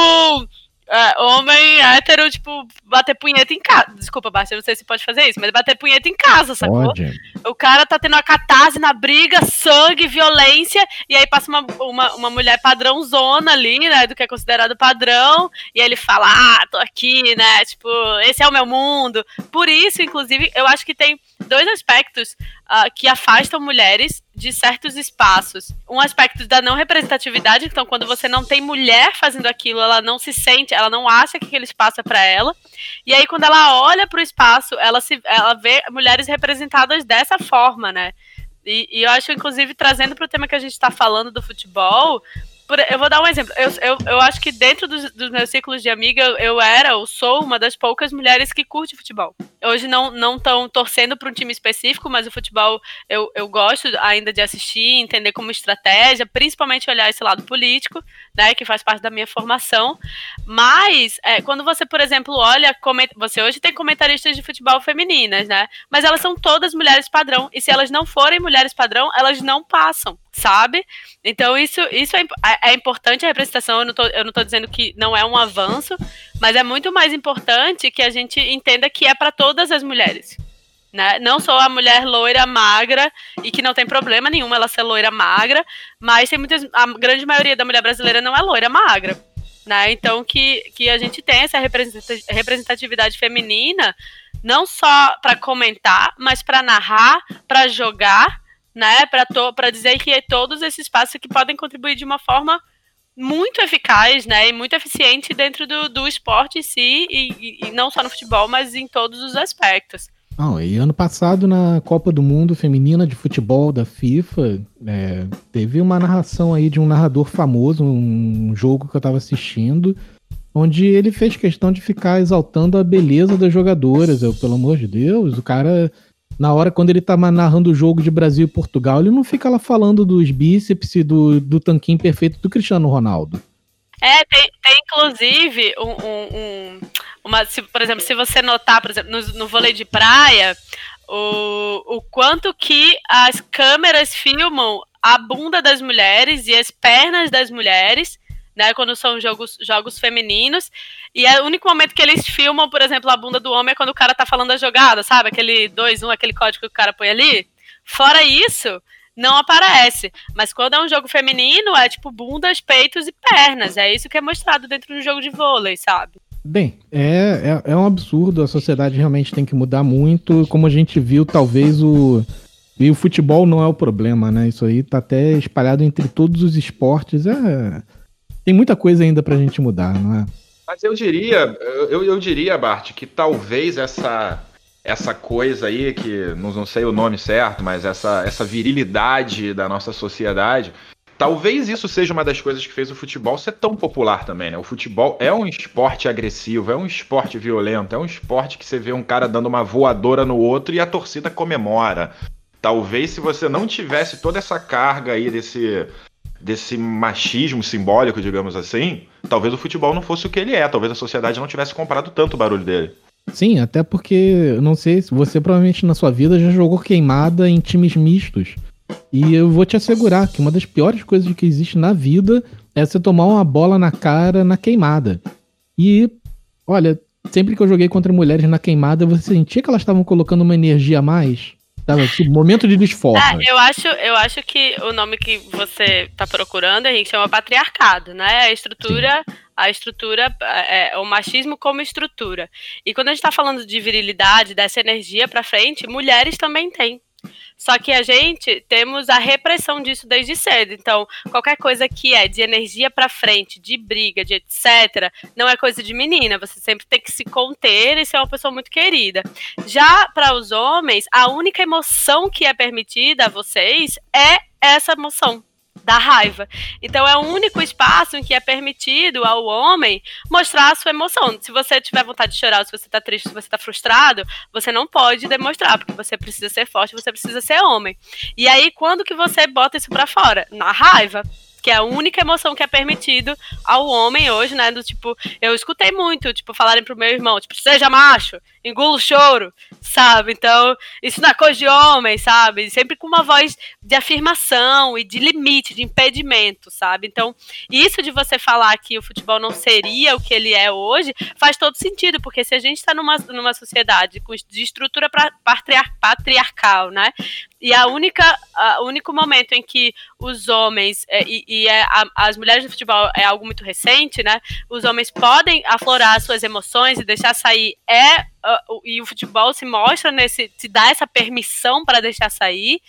É, homem hétero, tipo, bater punheta em casa. Desculpa, Basti, eu não sei se pode fazer isso, mas bater punheta em casa, sacou? Pode. O cara tá tendo uma catarse na briga, sangue, violência, e aí passa uma, uma, uma mulher padrãozona ali, né, do que é considerado padrão, e aí ele fala, ah, tô aqui, né, tipo, esse é o meu mundo. Por isso, inclusive, eu acho que tem dois aspectos uh, que afastam mulheres de certos espaços. Um aspecto da não representatividade, então quando você não tem mulher fazendo aquilo, ela não se sente, ela não acha que aquele espaço é para ela. E aí quando ela olha para o espaço, ela se ela vê mulheres representadas dessa forma, né? E, e eu acho, inclusive, trazendo para o tema que a gente está falando do futebol, por, eu vou dar um exemplo. Eu, eu, eu acho que dentro dos, dos meus ciclos de amiga, eu, era ou sou uma das poucas mulheres que curte futebol. Hoje não estão torcendo para um time específico, mas o futebol eu, eu gosto ainda de assistir, entender como estratégia, principalmente olhar esse lado político, né, que faz parte da minha formação. Mas é, quando você, por exemplo, olha, você hoje tem comentaristas de futebol femininas, né? Mas elas são todas mulheres padrão. E se elas não forem mulheres padrão, elas não passam sabe? Então isso, isso é, é, é, importante a representação, eu não, tô, eu não tô dizendo que não é um avanço, mas é muito mais importante que a gente entenda que é para todas as mulheres. Né? Não só a mulher loira, magra, e que não tem problema nenhum ela ser loira, magra, mas tem muitas. A grande maioria da mulher brasileira não é loira, magra. Né? Então que, que a gente tem essa representatividade feminina, não só para comentar, mas para narrar, para jogar né, para dizer que é todos esses espaços que podem contribuir de uma forma muito eficaz, né, e muito eficiente dentro do, do esporte em si, e, e não só no futebol, mas em todos os aspectos. Não, e ano passado na Copa do Mundo Feminina de Futebol da FIFA, é, teve uma narração aí de um narrador famoso, um jogo que eu estava assistindo, onde ele fez questão de ficar exaltando a beleza das jogadoras. Eu, pelo amor de Deus, o cara na hora quando ele tá narrando o jogo de Brasil e Portugal, ele não fica lá falando dos bíceps e do, do tanquinho perfeito do Cristiano Ronaldo. É, tem, tem inclusive um, um, um uma, se, por exemplo, se você notar, por exemplo, no, no vôlei de praia, o, o quanto que as câmeras filmam a bunda das mulheres e as pernas das mulheres né? Quando são jogos, jogos femininos. E é o único momento que eles filmam, por exemplo, a bunda do homem é quando o cara tá falando a jogada, sabe? Aquele 2-1, aquele código que o cara põe ali. Fora isso, não aparece. Mas quando é um jogo feminino, é tipo bundas, peitos e pernas. É isso que é mostrado dentro do jogo de vôlei, sabe? Bem, é, é, é um absurdo. A sociedade realmente tem que mudar muito. Como a gente viu, talvez o. E o futebol não é o problema, né? Isso aí tá até espalhado entre todos os esportes. É, tem muita coisa ainda pra gente mudar, não é? Mas eu diria, eu, eu diria, Bart, que talvez essa essa coisa aí, que não, não sei o nome certo, mas essa, essa virilidade da nossa sociedade, talvez isso seja uma das coisas que fez o futebol ser tão popular também, né? O futebol é um esporte agressivo, é um esporte violento, é um esporte que você vê um cara dando uma voadora no outro e a torcida comemora. Talvez se você não tivesse toda essa carga aí desse desse machismo simbólico, digamos assim, talvez o futebol não fosse o que ele é, talvez a sociedade não tivesse comprado tanto o barulho dele. Sim, até porque, não sei, você provavelmente na sua vida já jogou queimada em times mistos. E eu vou te assegurar que uma das piores coisas que existe na vida é você tomar uma bola na cara na queimada. E, olha, sempre que eu joguei contra mulheres na queimada, você sentia que elas estavam colocando uma energia a mais? Tava tipo, momento de desforra. Ah, eu acho, eu acho que o nome que você está procurando, a gente chama patriarcado, né? A estrutura, Sim. a estrutura, é, é, o machismo como estrutura. E quando a gente está falando de virilidade, dessa energia para frente, mulheres também têm. Só que a gente temos a repressão disso desde cedo. Então, qualquer coisa que é de energia para frente, de briga, de etc, não é coisa de menina. Você sempre tem que se conter e ser uma pessoa muito querida. Já para os homens, a única emoção que é permitida a vocês é essa emoção da raiva. Então é o único espaço em que é permitido ao homem mostrar a sua emoção. Se você tiver vontade de chorar, se você tá triste, se você tá frustrado, você não pode demonstrar, porque você precisa ser forte, você precisa ser homem. E aí quando que você bota isso para fora? Na raiva que é a única emoção que é permitido ao homem hoje, né? Do tipo, eu escutei muito, tipo, falarem pro meu irmão, tipo, seja macho. Engula o choro, sabe? Então, isso não é coisa de homem, sabe? Sempre com uma voz de afirmação e de limite, de impedimento, sabe? Então, isso de você falar que o futebol não seria o que ele é hoje, faz todo sentido, porque se a gente está numa, numa sociedade de estrutura patriarcal, né? E a única, o único momento em que os homens, é, e, e é, a, as mulheres do futebol é algo muito recente, né? Os homens podem aflorar suas emoções e deixar sair é uh, e o futebol se mostra nesse, se dá essa permissão para deixar sair,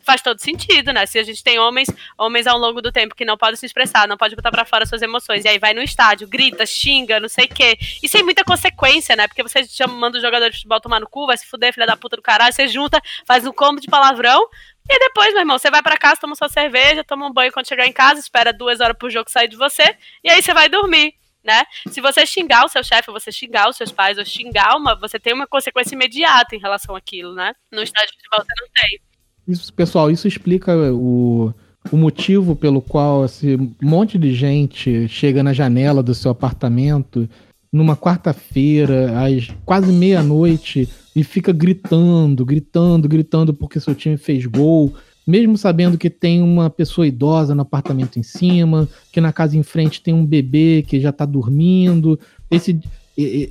faz todo sentido, né? Se a gente tem homens, homens ao longo do tempo que não podem se expressar, não pode botar para fora suas emoções, e aí vai no estádio, grita, xinga, não sei o quê. E sem muita consequência, né? Porque você manda o jogador de futebol tomar no cu, vai se fuder, filha da puta do caralho, você junta, faz um combo de palavrão, e depois, meu irmão, você vai para casa, toma sua cerveja, toma um banho quando chegar em casa, espera duas horas pro jogo sair de você, e aí você vai dormir né? Se você xingar o seu chefe, você xingar os seus pais, ou xingar uma, você tem uma consequência imediata em relação àquilo, né? No estádio de futebol você não tem. Isso, pessoal, isso explica o, o motivo pelo qual esse monte de gente chega na janela do seu apartamento numa quarta-feira, às quase meia-noite, e fica gritando, gritando, gritando porque seu time fez gol mesmo sabendo que tem uma pessoa idosa no apartamento em cima, que na casa em frente tem um bebê que já tá dormindo, esse,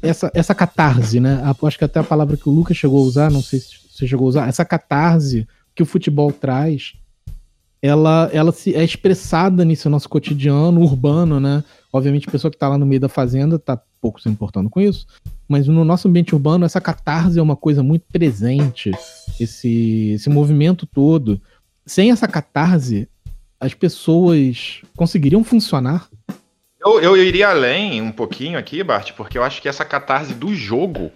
essa, essa catarse, né? Acho que até a palavra que o Lucas chegou a usar, não sei se você chegou a usar, essa catarse que o futebol traz, ela, ela se, é expressada nesse nosso cotidiano urbano, né? Obviamente, a pessoa que está lá no meio da fazenda está pouco se importando com isso, mas no nosso ambiente urbano, essa catarse é uma coisa muito presente, esse, esse movimento todo sem essa catarse, as pessoas conseguiriam funcionar? Eu, eu iria além um pouquinho aqui, Bart, porque eu acho que essa catarse do jogo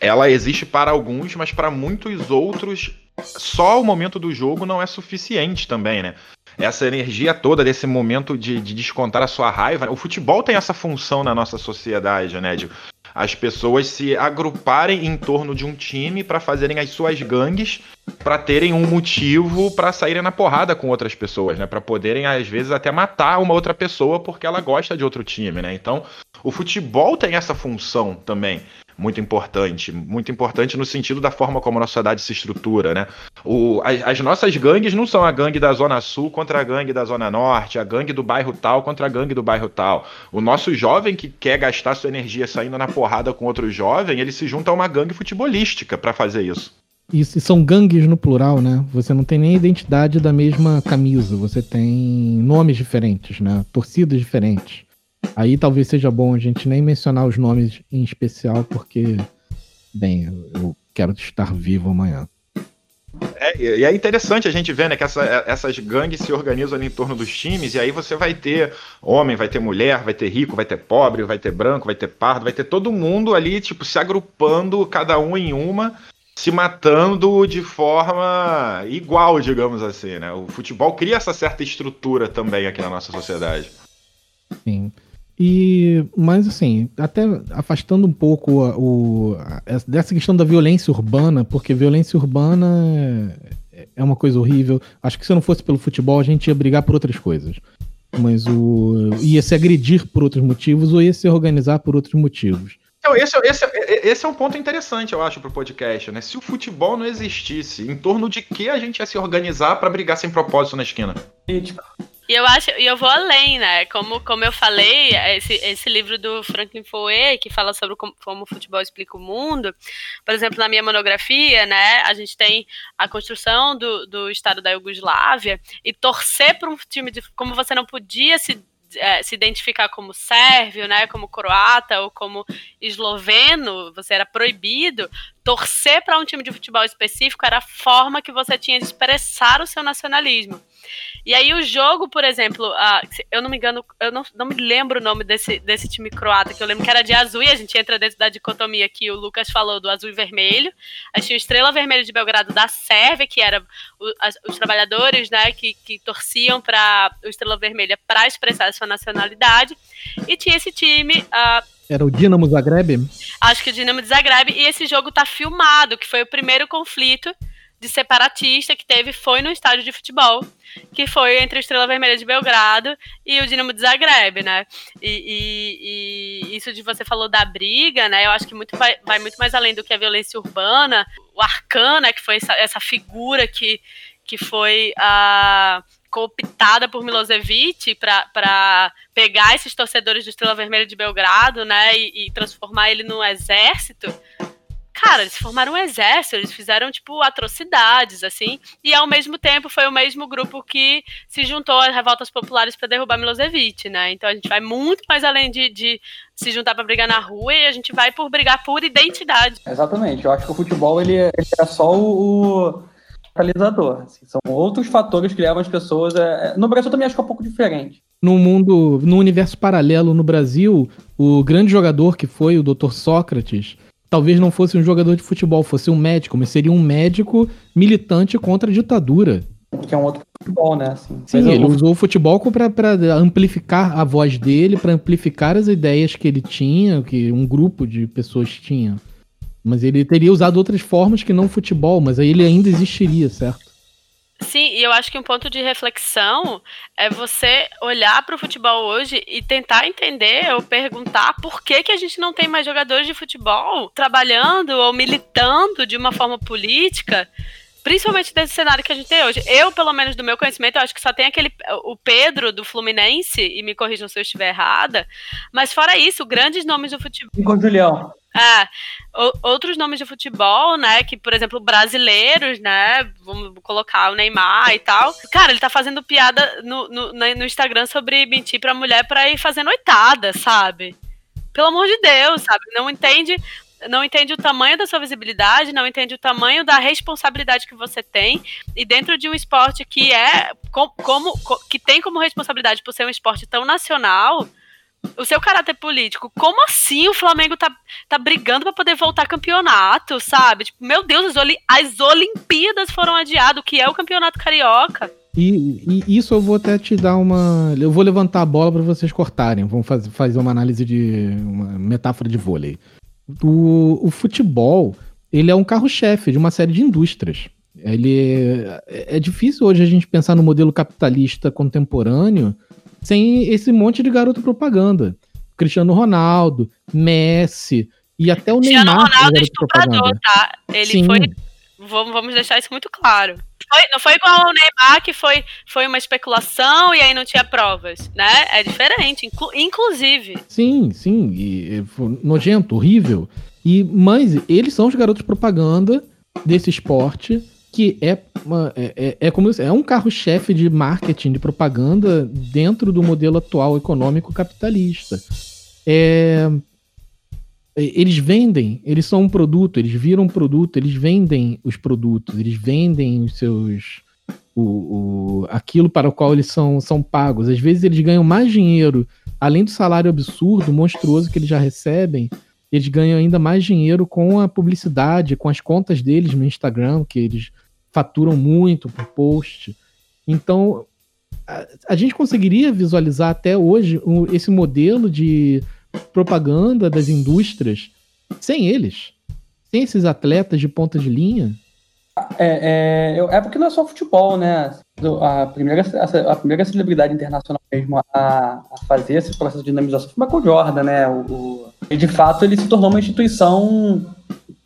ela existe para alguns, mas para muitos outros, só o momento do jogo não é suficiente também, né? Essa energia toda desse momento de, de descontar a sua raiva. O futebol tem essa função na nossa sociedade, né? De as pessoas se agruparem em torno de um time para fazerem as suas gangues, para terem um motivo para saírem na porrada com outras pessoas, né? Para poderem às vezes até matar uma outra pessoa porque ela gosta de outro time, né? Então, o futebol tem essa função também muito importante, muito importante no sentido da forma como a nossa sociedade se estrutura, né? O, as, as, nossas gangues não são a gangue da Zona Sul contra a gangue da Zona Norte, a gangue do bairro tal contra a gangue do bairro tal. O nosso jovem que quer gastar sua energia saindo na porrada com outro jovem, ele se junta a uma gangue futebolística para fazer isso. Isso, e são gangues no plural, né? Você não tem nem identidade da mesma camisa, você tem nomes diferentes, né? Torcidas diferentes. Aí talvez seja bom a gente nem mencionar os nomes em especial, porque, bem, eu quero estar vivo amanhã. É, e é interessante a gente ver né, que essa, essas gangues se organizam ali em torno dos times, e aí você vai ter homem, vai ter mulher, vai ter rico, vai ter pobre, vai ter branco, vai ter pardo, vai ter todo mundo ali, tipo, se agrupando, cada um em uma, se matando de forma igual, digamos assim, né? O futebol cria essa certa estrutura também aqui na nossa sociedade. Sim. E, mas assim, até afastando um pouco a, o, a, dessa questão da violência urbana, porque violência urbana é, é, uma coisa horrível. Acho que se não fosse pelo futebol, a gente ia brigar por outras coisas. Mas o ia se agredir por outros motivos ou ia se organizar por outros motivos. Então, esse, esse, esse é um ponto interessante, eu acho, para o podcast, né? Se o futebol não existisse, em torno de que a gente ia se organizar para brigar sem propósito na esquina? E eu acho, e eu vou além, né? Como, como eu falei, esse, esse livro do Franklin Fouet, que fala sobre como, como, o futebol explica o mundo, por exemplo, na minha monografia, né, a gente tem a construção do, do estado da Iugoslávia e torcer para um time de. Como você não podia se é, se identificar como sérvio, né, como croata ou como esloveno, você era proibido. Torcer para um time de futebol específico era a forma que você tinha de expressar o seu nacionalismo. E aí o jogo, por exemplo, uh, eu não me engano, eu não, não me lembro o nome desse, desse time croata, que eu lembro que era de azul, e a gente entra dentro da dicotomia que o Lucas falou do azul e vermelho. A gente tinha o Estrela Vermelha de Belgrado da Sérvia, que era o, as, os trabalhadores, né, que, que torciam para o Estrela Vermelha para expressar a sua nacionalidade. E tinha esse time. Uh, era o Dinamo Zagreb? Acho que o Dinamo Zagreb. E esse jogo tá filmado, que foi o primeiro conflito de separatista que teve foi no estádio de futebol, que foi entre a Estrela Vermelha de Belgrado e o Dinamo de Zagreb, né? E, e, e isso de você falou da briga, né? Eu acho que muito vai, vai, muito mais além do que a violência urbana, o Arcana, que foi essa, essa figura que, que foi a cooptada por Milosevic para pegar esses torcedores do Estrela Vermelha de Belgrado, né, e, e transformar ele num exército cara, eles formaram um exército, eles fizeram, tipo, atrocidades, assim, e ao mesmo tempo foi o mesmo grupo que se juntou às revoltas populares para derrubar Milosevic, né? Então a gente vai muito mais além de, de se juntar para brigar na rua e a gente vai por brigar por identidade. Exatamente, eu acho que o futebol, ele, é, ele é só o, catalisador. Assim, são outros fatores que levam as pessoas. A... No Brasil também acho que é um pouco diferente. No mundo, no universo paralelo no Brasil, o grande jogador que foi o Dr. Sócrates talvez não fosse um jogador de futebol, fosse um médico, mas seria um médico militante contra a ditadura. Que é um outro futebol, né? Assim. Sim, ele eu... usou o futebol para amplificar a voz dele, para amplificar as ideias que ele tinha, que um grupo de pessoas tinha. Mas ele teria usado outras formas que não futebol, mas aí ele ainda existiria, certo? Sim, e eu acho que um ponto de reflexão é você olhar para o futebol hoje e tentar entender ou perguntar por que, que a gente não tem mais jogadores de futebol trabalhando ou militando de uma forma política, principalmente nesse cenário que a gente tem hoje. Eu, pelo menos do meu conhecimento, eu acho que só tem aquele o Pedro do Fluminense, e me corrijam se eu estiver errada, mas fora isso, grandes nomes do futebol. E com o Julião. É, outros nomes de futebol, né, que, por exemplo, brasileiros, né, vamos colocar o Neymar e tal. Cara, ele tá fazendo piada no, no, no Instagram sobre mentir pra mulher pra ir fazer noitada, sabe? Pelo amor de Deus, sabe? Não entende não entende o tamanho da sua visibilidade, não entende o tamanho da responsabilidade que você tem e dentro de um esporte que é como que tem como responsabilidade por ser um esporte tão nacional, o seu caráter político, como assim o Flamengo tá, tá brigando para poder voltar campeonato, sabe? Tipo, meu Deus, as, as Olimpíadas foram adiadas, o que é o campeonato carioca? E, e, isso eu vou até te dar uma. Eu vou levantar a bola para vocês cortarem. Vamos faz, fazer uma análise de. uma metáfora de vôlei. O, o futebol, ele é um carro-chefe de uma série de indústrias. Ele é, é difícil hoje a gente pensar no modelo capitalista contemporâneo sem esse monte de garoto propaganda. Cristiano Ronaldo, Messi e até o Cristiano Neymar. Cristiano Ronaldo é estuprador, tá? Ele Sim. foi. Vamos, vamos deixar isso muito claro. Foi, não foi igual ao Neymar, que foi, foi uma especulação e aí não tinha provas, né? É diferente, inclu, inclusive. Sim, sim. E, e, nojento, horrível. E, mas eles são os garotos propaganda desse esporte que é, uma, é, é, é, como é um carro-chefe de marketing, de propaganda dentro do modelo atual econômico capitalista. É, eles vendem, eles são um produto, eles viram um produto, eles vendem os produtos, eles vendem os seus. O, o, aquilo para o qual eles são, são pagos. Às vezes eles ganham mais dinheiro, além do salário absurdo, monstruoso que eles já recebem, eles ganham ainda mais dinheiro com a publicidade, com as contas deles no Instagram, que eles faturam muito por post. Então, a, a gente conseguiria visualizar até hoje um, esse modelo de propaganda das indústrias sem eles, sem esses atletas de ponta de linha. É, é, é porque não é só futebol, né? A primeira, a, primeira celebridade internacional mesmo a, a fazer esse processo de dinamização foi Michael Jordan, né? O, o, e de fato ele se tornou uma instituição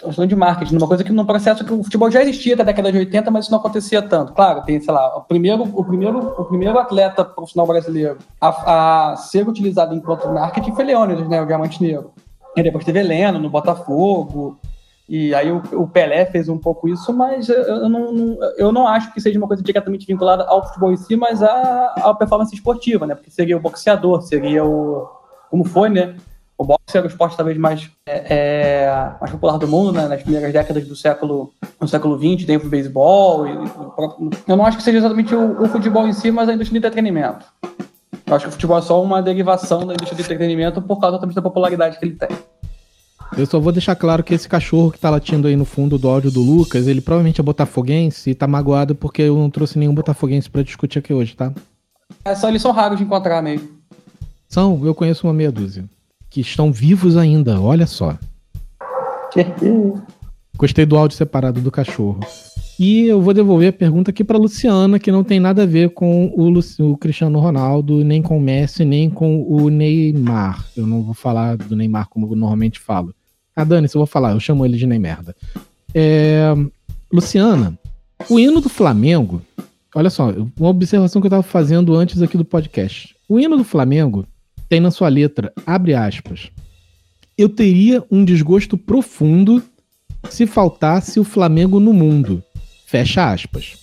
questão de marketing, uma coisa que no processo que o futebol já existia até a década de 80, mas isso não acontecia tanto. Claro, tem, sei lá, o primeiro, o primeiro, o primeiro atleta profissional brasileiro a, a ser utilizado enquanto marketing foi Leônidas, né, o Diamante Negro. E depois teve Heleno no Botafogo, e aí o, o, Pelé fez um pouco isso, mas eu, não, eu não acho que seja uma coisa diretamente vinculada ao futebol em si, mas à, à performance esportiva, né? Porque seria o boxeador, seria o. Como foi, né? O boxe era o esporte talvez mais, é, é, mais popular do mundo, né, nas primeiras décadas do século, no século XX, dentro do beisebol. eu não acho que seja exatamente o, o, futebol em si, mas a indústria do entretenimento. Eu acho que o futebol é só uma derivação da indústria do entretenimento por causa também da popularidade que ele tem. Eu só vou deixar claro que esse cachorro que tá latindo aí no fundo do áudio do Lucas, ele provavelmente é botafoguense e tá magoado porque eu não trouxe nenhum botafoguense para discutir aqui hoje, tá? É, só eles são raros de encontrar mesmo. São, eu conheço uma meia dúzia que estão vivos ainda, olha só. Gostei do áudio separado do cachorro. E eu vou devolver a pergunta aqui para Luciana, que não tem nada a ver com o, Lu o, Cristiano Ronaldo, nem com o Messi, nem com o Neymar. Eu não vou falar do Neymar como eu normalmente falo. Ah, Dani, se eu vou falar, eu chamo ele de Neymar. É, Luciana, o hino do Flamengo, olha só, uma observação que eu estava fazendo antes aqui do podcast. O hino do Flamengo tem na sua letra, abre aspas, eu teria um desgosto profundo se faltasse o Flamengo no mundo. Fecha aspas.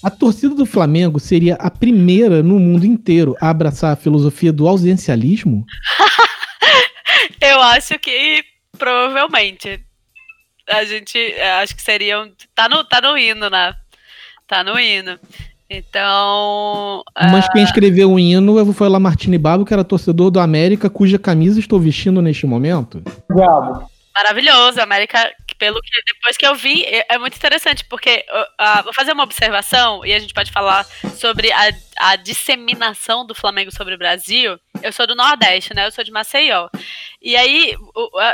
A torcida do Flamengo seria a primeira no mundo inteiro a abraçar a filosofia do ausencialismo? Eu acho que provavelmente. A gente acho que seriam. Tá no, tá no hino, né? Tá no hino. Então. Mas uh... quem escreveu o hino foi o Lamartine Babo, que era torcedor do América, cuja camisa estou vestindo neste momento. Bravo. Maravilhoso, América, pelo que depois que eu vi, é, é muito interessante, porque uh, vou fazer uma observação e a gente pode falar sobre a, a disseminação do Flamengo sobre o Brasil. Eu sou do Nordeste, né? Eu sou de Maceió. E aí,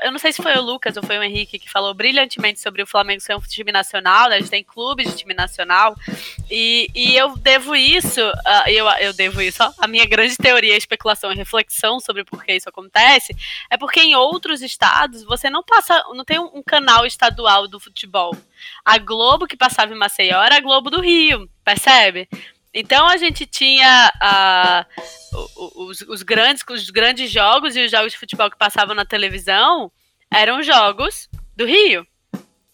eu não sei se foi o Lucas ou foi o Henrique que falou brilhantemente sobre o Flamengo ser um time nacional, né? A gente tem clubes de time nacional. E, e eu devo isso, eu, eu devo isso, a minha grande teoria, especulação e reflexão sobre por que isso acontece, é porque em outros estados você não passa, não tem um, um canal estadual do futebol. A Globo que passava em Maceió era a Globo do Rio, percebe? Então a gente tinha uh, os, os, grandes, os grandes jogos e os jogos de futebol que passavam na televisão eram jogos do Rio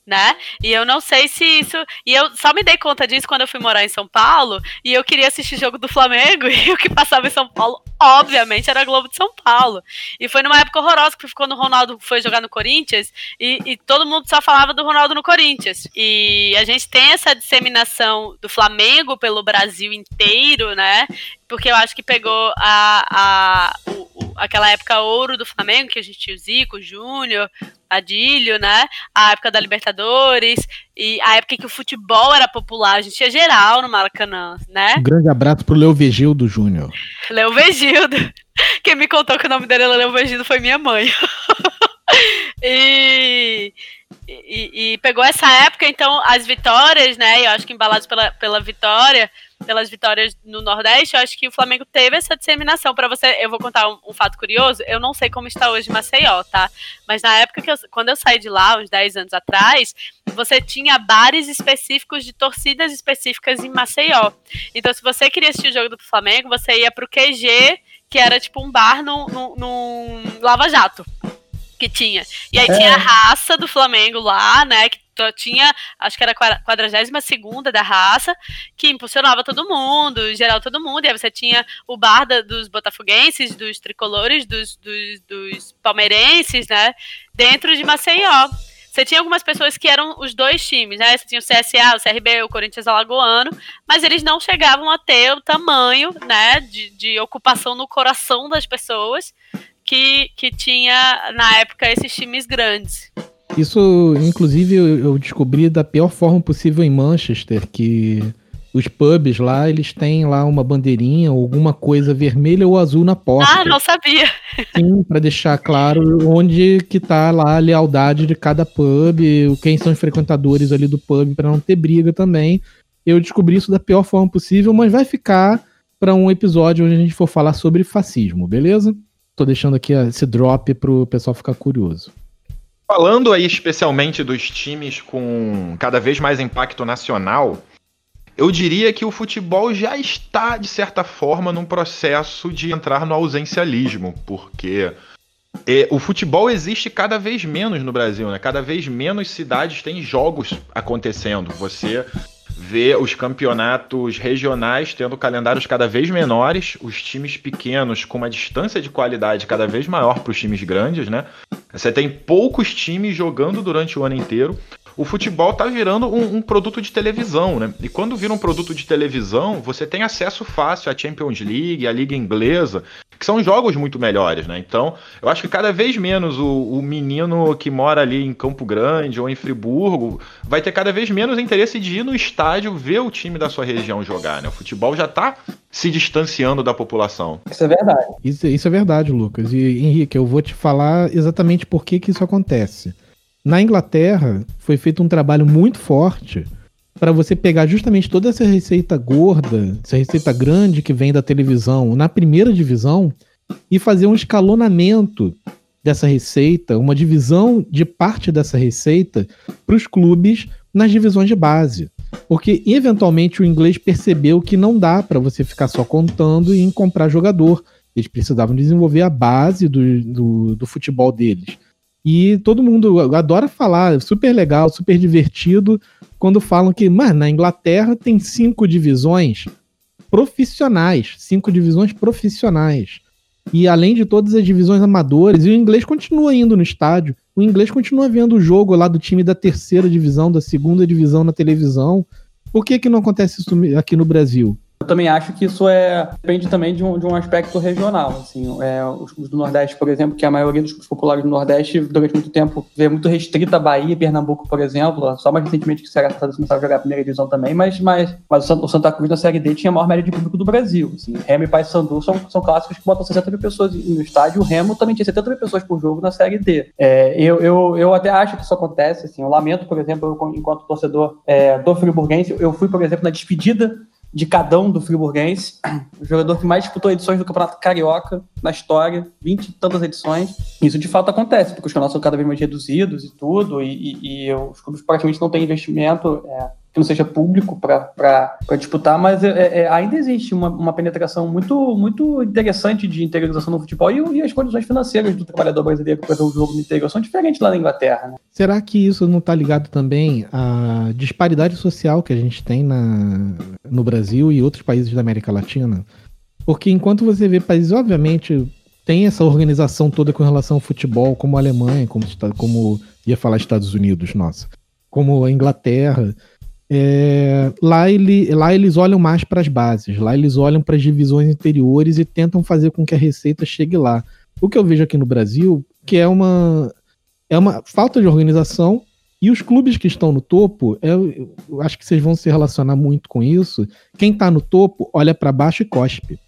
né? E eu não sei se isso. E eu só me dei conta disso quando eu fui morar em São Paulo e eu queria assistir jogo do Flamengo e o que passava em São Paulo, obviamente, era Globo de São Paulo. E foi numa época horrorosa que quando o Ronaldo foi jogar no Corinthians e, e todo mundo só falava do Ronaldo no Corinthians. E a gente tem essa disseminação do Flamengo pelo Brasil inteiro, né? Porque eu acho que pegou a, a, o, o, aquela época ouro do Flamengo, que a gente tinha o Zico, o Júnior, Adílio, né? A época da Libertadores e a época que o futebol era popular, a gente tinha geral no Maracanã, né? Um grande abraço pro Leo Vegildo Júnior. Leo Vegildo. Quem me contou que o nome dele era Leo Vegildo foi minha mãe. e, e, e, pegou essa época, então, as vitórias, né? Eu acho que embalados pela, pela vitória, pelas vitórias no Nordeste, eu acho que o Flamengo teve essa disseminação. Para você, eu vou contar um, um, fato curioso. Eu não sei como está hoje Maceió, tá? Mas na época que eu, quando eu saí de lá, uns 10 anos atrás, você tinha bares específicos de torcidas específicas em Maceió. Então, se você queria assistir o jogo do Flamengo, você ia pro QG, que era tipo um bar num, num, num Lava Jato que tinha. E aí é. tinha a raça do Flamengo lá, né? Que tinha, acho que era a 42 da raça, que impulsionava todo mundo, geral todo mundo. E aí você tinha o bar da, dos botafoguenses, dos tricolores, dos, dos, dos palmeirenses, né? Dentro de Maceió. Você tinha algumas pessoas que eram os dois times, né? Você tinha o CSA, o CRB, o Corinthians Alagoano, mas eles não chegavam a ter o tamanho, né, de, de ocupação no coração das pessoas que, que tinha na época esses times grandes. Isso, inclusive, eu descobri da pior forma possível em Manchester, que os pubs lá, eles têm lá uma bandeirinha, alguma coisa vermelha ou azul na porta. Ah, não sabia. Sim, para deixar claro onde que tá lá a lealdade de cada pub, quem são os frequentadores ali do pub, para não ter briga também. Eu descobri isso da pior forma possível, mas vai ficar para um episódio onde a gente for falar sobre fascismo, beleza? Tô deixando aqui esse drop pro pessoal ficar curioso. Falando aí especialmente dos times com cada vez mais impacto nacional, eu diria que o futebol já está, de certa forma, num processo de entrar no ausencialismo, porque é, o futebol existe cada vez menos no Brasil, né? Cada vez menos cidades têm jogos acontecendo. Você ver os campeonatos regionais tendo calendários cada vez menores, os times pequenos com uma distância de qualidade cada vez maior para os times grandes, né? Você tem poucos times jogando durante o ano inteiro. O futebol tá virando um, um, produto de televisão, né? E quando vira um produto de televisão, você tem acesso fácil à Champions League, à Liga Inglesa, que são jogos muito melhores, né? Então, eu acho que cada vez menos o, o, menino que mora ali em Campo Grande ou em Friburgo vai ter cada vez menos interesse de ir no estádio ver o time da sua região jogar, né? O futebol já tá se distanciando da população. Isso é verdade. Isso, isso é verdade, Lucas. E Henrique, eu vou te falar exatamente por que, que isso acontece. Na Inglaterra, foi feito um trabalho muito forte para você pegar justamente toda essa receita gorda, essa receita grande que vem da televisão na primeira divisão e fazer um escalonamento dessa receita, uma divisão de parte dessa receita para os clubes nas divisões de base. Porque eventualmente o inglês percebeu que não dá para você ficar só contando em comprar jogador. Eles precisavam desenvolver a base do, do, do futebol deles. E todo mundo adora falar, super legal, super divertido, quando falam que, mano, na Inglaterra tem cinco divisões profissionais, cinco divisões profissionais. E além de todas as divisões amadoras, e o inglês continua indo no estádio, o inglês continua vendo o jogo lá do time da terceira divisão, da segunda divisão na televisão. Por que, que não acontece isso aqui no Brasil? Eu também acho que isso é depende também de um, de um aspecto regional. Assim, é, os do Nordeste, por exemplo, que a maioria dos populares do Nordeste, durante muito tempo, veio muito restrita a Bahia e Pernambuco, por exemplo. Só mais recentemente que o Ceará começou a jogar a primeira divisão também, mas, mas, mas o Santa Cruz na Série D tinha a maior média de público do Brasil. Assim, Remo e Paysandu são, são clássicos que botam 60 mil pessoas no estádio. O Remo também tinha 70 mil pessoas por jogo na Série D. É, eu, eu, eu até acho que isso acontece. Assim, eu lamento, por exemplo, eu, enquanto torcedor é, do Friburguense, eu fui, por exemplo, na despedida de Cadão do Friburguense, o jogador que mais disputou edições do Campeonato Carioca na história, 20 e tantas edições. Isso de fato acontece, porque os canais são cada vez mais reduzidos e tudo, e, e, e os clubes praticamente não têm investimento. É, que não seja público para disputar, mas é, é, é, ainda existe uma, uma penetração muito, muito interessante de interiorização no futebol e, e as condições financeiras do trabalhador brasileiro para fazer o jogo no interior são diferentes lá na Inglaterra. Né? Será que isso não está ligado também à disparidade social que a gente tem na, no Brasil e outros países da América Latina? Porque enquanto você vê países, obviamente, tem essa organização toda com relação ao futebol, como a Alemanha, como, como ia falar Estados Unidos, nossa, como a Inglaterra, é, lá, ele, lá eles olham mais para as bases, lá eles olham para as divisões interiores e tentam fazer com que a receita chegue lá. O que eu vejo aqui no Brasil, que é uma, é uma falta de organização, e os clubes que estão no topo, é, eu acho que vocês vão se relacionar muito com isso. Quem está no topo olha para baixo e cospe.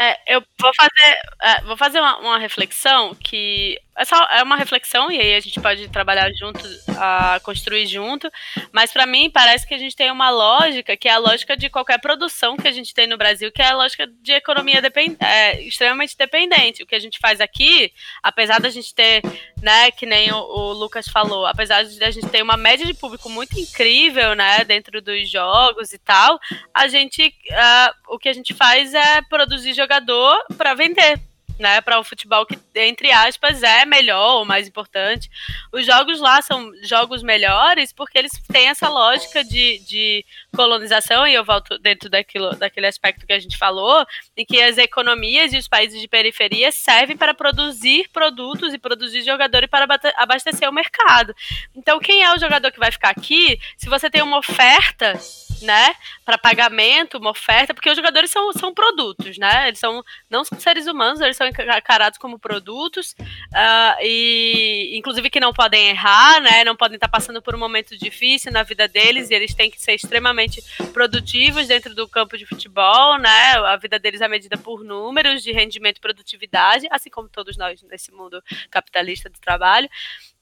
É, eu vou fazer, é, vou fazer uma, uma, reflexão que é é uma reflexão e aí a gente pode trabalhar junto, a construir junto. Mas para mim parece que a gente tem uma lógica que é a lógica de qualquer produção que a gente tem no Brasil, que é a lógica de economia depend, é, extremamente dependente. O que a gente faz aqui, apesar da gente ter, né, que nem o, o Lucas falou, apesar de a gente ter uma média de público muito incrível, né, dentro dos jogos e tal, a gente, uh, o que a gente faz é produzir jogador para vender né, para o futebol que, entre aspas, é melhor ou mais importante. Os jogos lá são jogos melhores porque eles têm essa lógica de, de colonização, e eu volto dentro daquilo, daquele aspecto que a gente falou, em que as economias e os países de periferia servem para produzir produtos e produzir jogadores para abastecer o mercado. Então, quem é o jogador que vai ficar aqui? Se você tem uma oferta né, para pagamento, uma oferta, porque os jogadores são, são produtos, né? Eles são não são seres humanos, eles são encarados como produtos uh, e, inclusive, que não podem errar, né? Não podem estar passando por um momento difícil na vida deles e eles têm que ser extremamente produtivos dentro do campo de futebol, né? A vida deles é medida por números de rendimento e produtividade, assim como todos nós nesse mundo capitalista do trabalho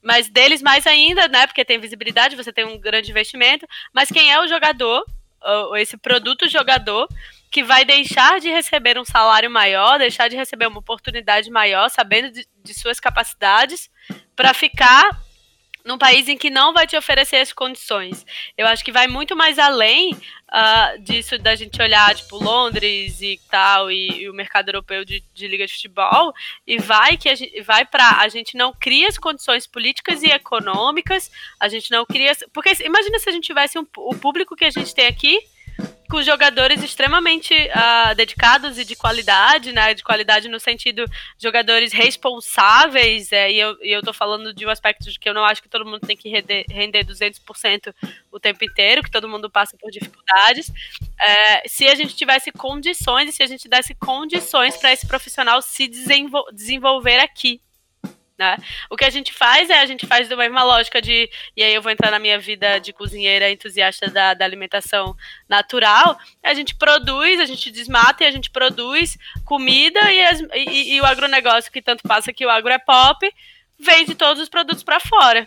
mas deles mais ainda, né? Porque tem visibilidade, você tem um grande investimento. Mas quem é o jogador, esse produto jogador, que vai deixar de receber um salário maior, deixar de receber uma oportunidade maior, sabendo de, de suas capacidades, para ficar num país em que não vai te oferecer as condições. Eu acho que vai muito mais além uh, disso da gente olhar, tipo, Londres e tal, e, e o mercado europeu de, de, liga de futebol, e vai que gente vai para a gente não cria as condições políticas e econômicas, a gente não cria. Porque imagina se a gente tivesse um, o público que a gente tem aqui com jogadores extremamente uh, dedicados e de qualidade, né? De qualidade no sentido jogadores responsáveis, é, e, eu, e eu tô falando de um aspecto de que eu não acho que todo mundo tem que render, render 200% o tempo inteiro, que todo mundo passa por dificuldades. É, se a gente tivesse condições e se a gente desse condições para esse profissional se desenvol desenvolver aqui, né? O que a gente faz é a gente faz da mesma lógica de. E aí eu vou entrar na minha vida de cozinheira entusiasta da, da alimentação natural. A gente produz, a gente desmata e a gente produz comida e, as, e, e o agronegócio que tanto passa que o agro é pop vende todos os produtos para fora.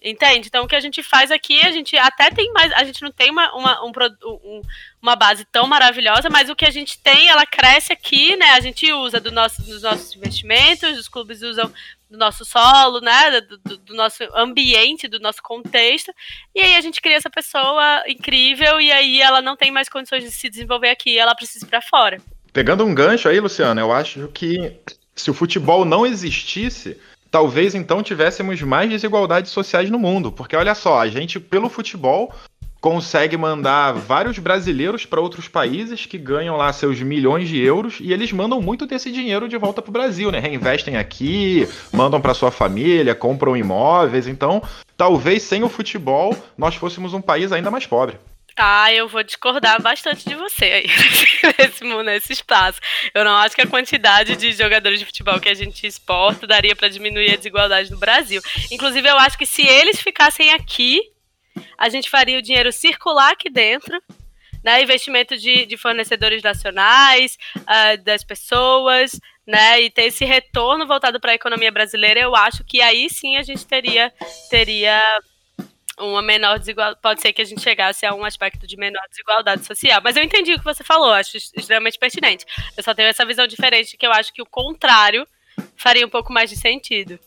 Entende? Então o que a gente faz aqui, a gente até tem mais. A gente não tem uma, uma, um, um, uma base tão maravilhosa, mas o que a gente tem, ela cresce aqui, né? A gente usa do nosso, dos nossos investimentos, os clubes usam do nosso solo, né? Do, do, do, nosso ambiente, do nosso contexto. E aí a gente cria essa pessoa incrível e aí ela não tem mais condições de se desenvolver aqui, ela precisa ir para fora. Pegando um gancho aí, Luciano, eu acho que se o futebol não existisse, talvez então tivéssemos mais desigualdades sociais no mundo. Porque olha só, a gente, pelo futebol, consegue mandar vários brasileiros para outros países que ganham lá seus milhões de euros e eles mandam muito desse dinheiro de volta para o Brasil, né? Reinvestem aqui, mandam para sua família, compram imóveis. Então, talvez sem o futebol nós fôssemos um país ainda mais pobre. Ah, eu vou discordar bastante de você aí nesse, nesse espaço. Eu não acho que a quantidade de jogadores de futebol que a gente exporta daria para diminuir a desigualdade no Brasil. Inclusive, eu acho que se eles ficassem aqui, a gente faria o dinheiro circular aqui dentro, né? Investimento de, de fornecedores nacionais, uh, das pessoas, né? E ter esse retorno voltado para a economia brasileira, eu acho que aí sim a gente teria teria uma menor desigualdade. Pode ser que a gente chegasse a um aspecto de menor desigualdade social. Mas eu entendi o que você falou, acho extremamente pertinente. Eu só tenho essa visão diferente que eu acho que o contrário faria um pouco mais de sentido.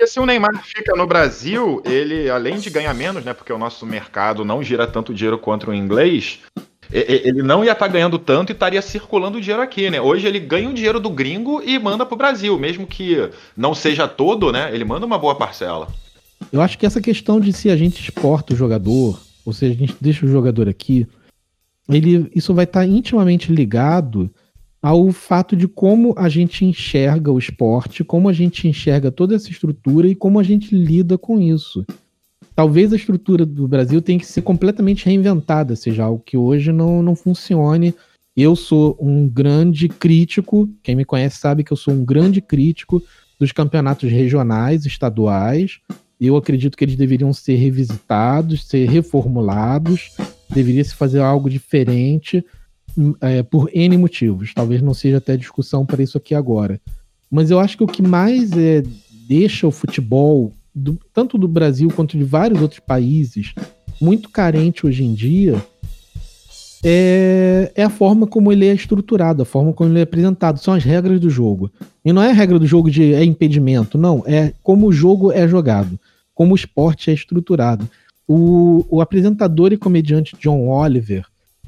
Porque se o Neymar fica no Brasil, ele, além de ganhar menos, né? Porque o nosso mercado não gira tanto dinheiro quanto o inglês, ele não ia estar tá ganhando tanto e estaria circulando dinheiro aqui, né? Hoje ele ganha o dinheiro do gringo e manda pro Brasil, mesmo que não seja todo, né? Ele manda uma boa parcela. Eu acho que essa questão de se a gente exporta o jogador, ou se a gente deixa o jogador aqui, ele, isso vai estar tá intimamente ligado ao fato de como a gente enxerga o esporte, como a gente enxerga toda essa estrutura e como a gente lida com isso. Talvez a estrutura do Brasil tenha que ser completamente reinventada, seja algo que hoje não, não funcione. Eu sou um grande crítico, quem me conhece sabe que eu sou um grande crítico dos campeonatos regionais, estaduais. Eu acredito que eles deveriam ser revisitados, ser reformulados, deveria se fazer algo diferente é, por N motivos. Talvez não seja até discussão para isso aqui agora. Mas eu acho que o que mais é, deixa o futebol, do, tanto do Brasil quanto de vários outros países, muito carente hoje em dia, é, é, a forma como ele é estruturado, a forma como ele é apresentado. São as regras do jogo. E não é a regra do jogo de é impedimento, não. É como o jogo é jogado, como o esporte é estruturado. O, o apresentador e comediante John Oliver,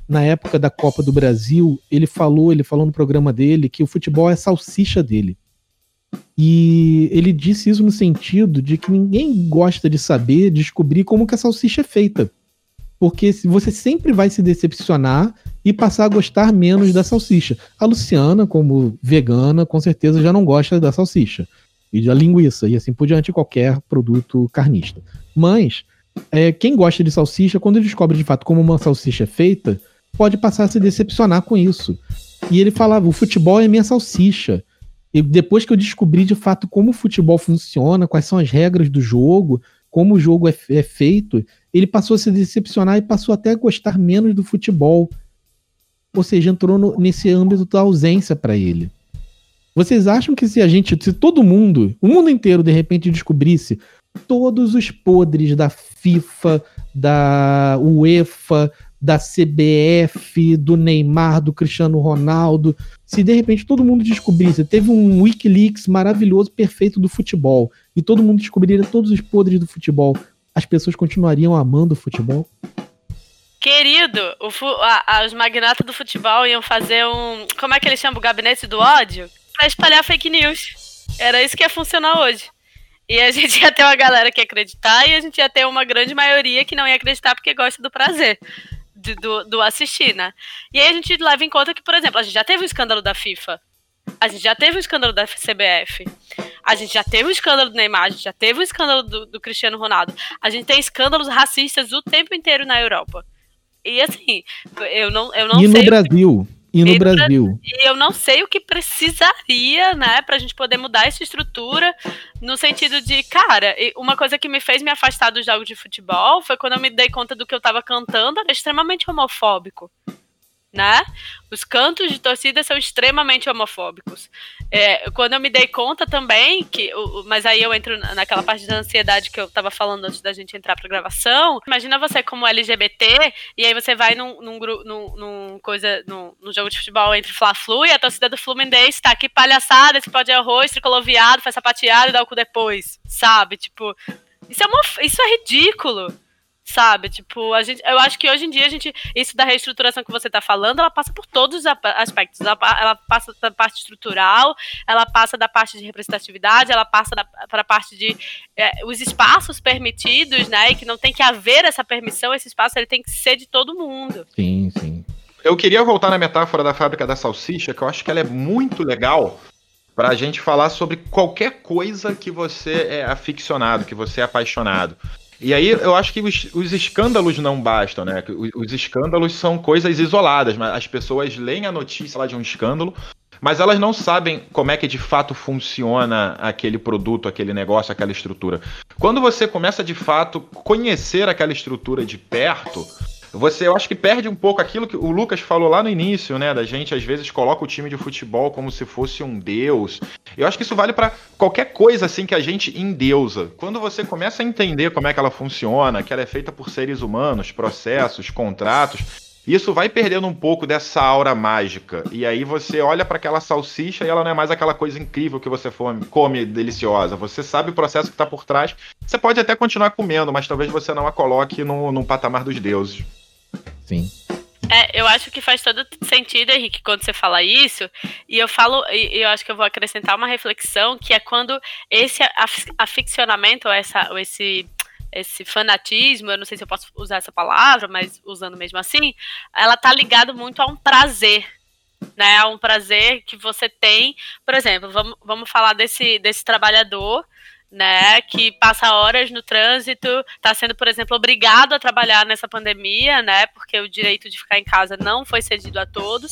na época da Copa do Brasil, ele falou, ele falou no programa dele que o futebol é salsicha dele. E ele disse isso no sentido de que ninguém gosta de saber, descobrir como que a salsicha é feita. Porque você sempre vai se decepcionar e passar a gostar menos da salsicha. A Luciana, como vegana, com certeza já não gosta da salsicha. E da linguiça, e assim por diante, qualquer produto carnista. Mas, é, quem gosta de salsicha, quando descobre de fato como uma salsicha é feita, pode passar a se decepcionar com isso. E ele falava: o futebol é minha salsicha. E depois que eu descobri de fato como o futebol funciona, quais são as regras do jogo, como o jogo é, é feito, ele passou a se decepcionar e passou até a gostar menos do futebol. Ou seja, entrou no, nesse âmbito da ausência para ele. Vocês acham que se a gente, se todo mundo, o mundo inteiro de repente descobrisse todos os podres da FIFA, da UEFA, da CBF, do Neymar, do Cristiano Ronaldo, se de repente todo mundo descobrisse, teve um Wikileaks maravilhoso, perfeito do futebol, e todo mundo descobriria todos os podres do futebol, as pessoas continuariam amando o futebol? Querido, a, a, os magnatas do futebol iam fazer um. Como é que eles chamam? O gabinete do ódio? Pra espalhar fake news. Era isso que ia funcionar hoje. E a gente ia ter uma galera que ia acreditar e a gente ia ter uma grande maioria que não ia acreditar porque gosta do prazer de, do, do assistir, né? E aí a gente leva em conta que, por exemplo, a gente já teve um escândalo da FIFA. A gente já teve um escândalo da CBF. A gente já teve um escândalo do Neymar, a gente já teve um escândalo do, do Cristiano Ronaldo. A gente tem escândalos racistas o tempo inteiro na Europa. E assim, eu não, eu não e sei. E no Brasil? E no Brasil? E eu não sei o que precisaria, né, pra gente poder mudar essa estrutura, no sentido de, cara, uma coisa que me fez me afastar dos jogos de futebol foi quando eu me dei conta do que eu tava cantando, era extremamente homofóbico. Né? Os cantos de torcida são extremamente homofóbicos. É, quando eu me dei conta também, que, mas aí eu entro naquela parte da ansiedade que eu tava falando antes da gente entrar pra gravação. Imagina você como LGBT, e aí você vai num, num, num, num coisa, num, num, jogo de futebol entre Fla-Flu e a torcida do Fluminense tá aqui palhaçada, esse pode de arroz, tricolor viado, faz sapateado e dá o cu depois, sabe? Tipo, isso é, uma, isso é ridículo sabe? Tipo, a gente, eu acho que hoje em dia a gente, isso da reestruturação que você está falando, ela passa por todos os aspectos. Ela, ela, passa da parte estrutural, ela passa da parte de representatividade, ela passa para a parte de é, os espaços permitidos, né? E que não tem que haver essa permissão, esse espaço ele tem que ser de todo mundo. Sim, sim. Eu queria voltar na metáfora da fábrica da salsicha, que eu acho que ela é muito legal para a gente falar sobre qualquer coisa que você é aficionado, que você é apaixonado. E aí eu acho que os, os, escândalos não bastam, né? Os, os, escândalos são coisas isoladas, mas as pessoas leem a notícia lá de um escândalo, mas elas não sabem como é que de fato funciona aquele produto, aquele negócio, aquela estrutura. Quando você começa de fato conhecer aquela estrutura de perto, você, eu acho que perde um pouco aquilo que o Lucas falou lá no início, né? Da gente às vezes coloca o time de futebol como se fosse um deus. Eu acho que isso vale para qualquer coisa assim que a gente endeusa. Quando você começa a entender como é que ela funciona, que ela é feita por seres humanos, processos, contratos, isso vai perdendo um pouco dessa aura mágica. E aí você olha para aquela salsicha e ela não é mais aquela coisa incrível que você come deliciosa. Você sabe o processo que está por trás. Você pode até continuar comendo, mas talvez você não a coloque no, no patamar dos deuses. Sim. É, eu acho que faz todo sentido, Henrique, quando você fala isso, e eu falo, e eu acho que eu vou acrescentar uma reflexão, que é quando esse aficionamento, ou, essa, ou esse, esse fanatismo, eu não sei se eu posso usar essa palavra, mas usando mesmo assim, ela tá ligado muito a um prazer, né? A um prazer que você tem. Por exemplo, vamos, vamos falar desse, desse trabalhador né, que passa horas no trânsito, está sendo, por exemplo, obrigado a trabalhar nessa pandemia, né, porque o direito de ficar em casa não foi cedido a todos.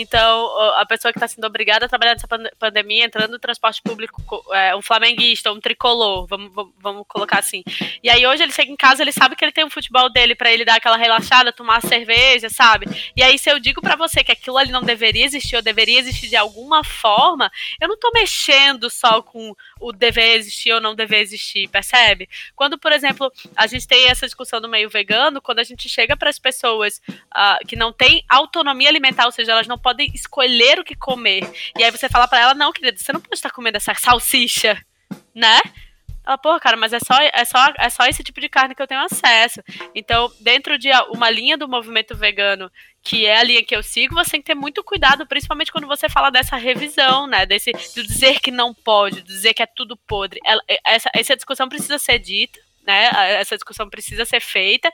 Então, a pessoa que está sendo obrigada a trabalhar nessa pandemia, entrando no transporte público, é, um flamenguista, um tricolor, vamos, vamos colocar assim. E aí hoje ele chega em casa, ele sabe que ele tem um futebol dele para ele dar aquela relaxada, tomar cerveja, sabe? E aí se eu digo para você que aquilo ali não deveria existir ou deveria existir de alguma forma, eu não tô mexendo só com o dever existir ou não dever existir, percebe? Quando, por exemplo, a gente tem essa discussão do meio vegano, quando a gente chega para as pessoas uh, que não têm autonomia alimentar, ou seja, elas não podem escolher o que comer, e aí você fala para ela, não, querida, você não pode estar comendo essa salsicha, né? Ela, porra, cara, mas é só, é, só, é só esse tipo de carne que eu tenho acesso. Então, dentro de uma linha do movimento vegano, que é a linha que eu sigo, você tem que ter muito cuidado, principalmente quando você fala dessa revisão, né? Desse de dizer que não pode, dizer que é tudo podre. Essa, essa discussão precisa ser dita, né? Essa discussão precisa ser feita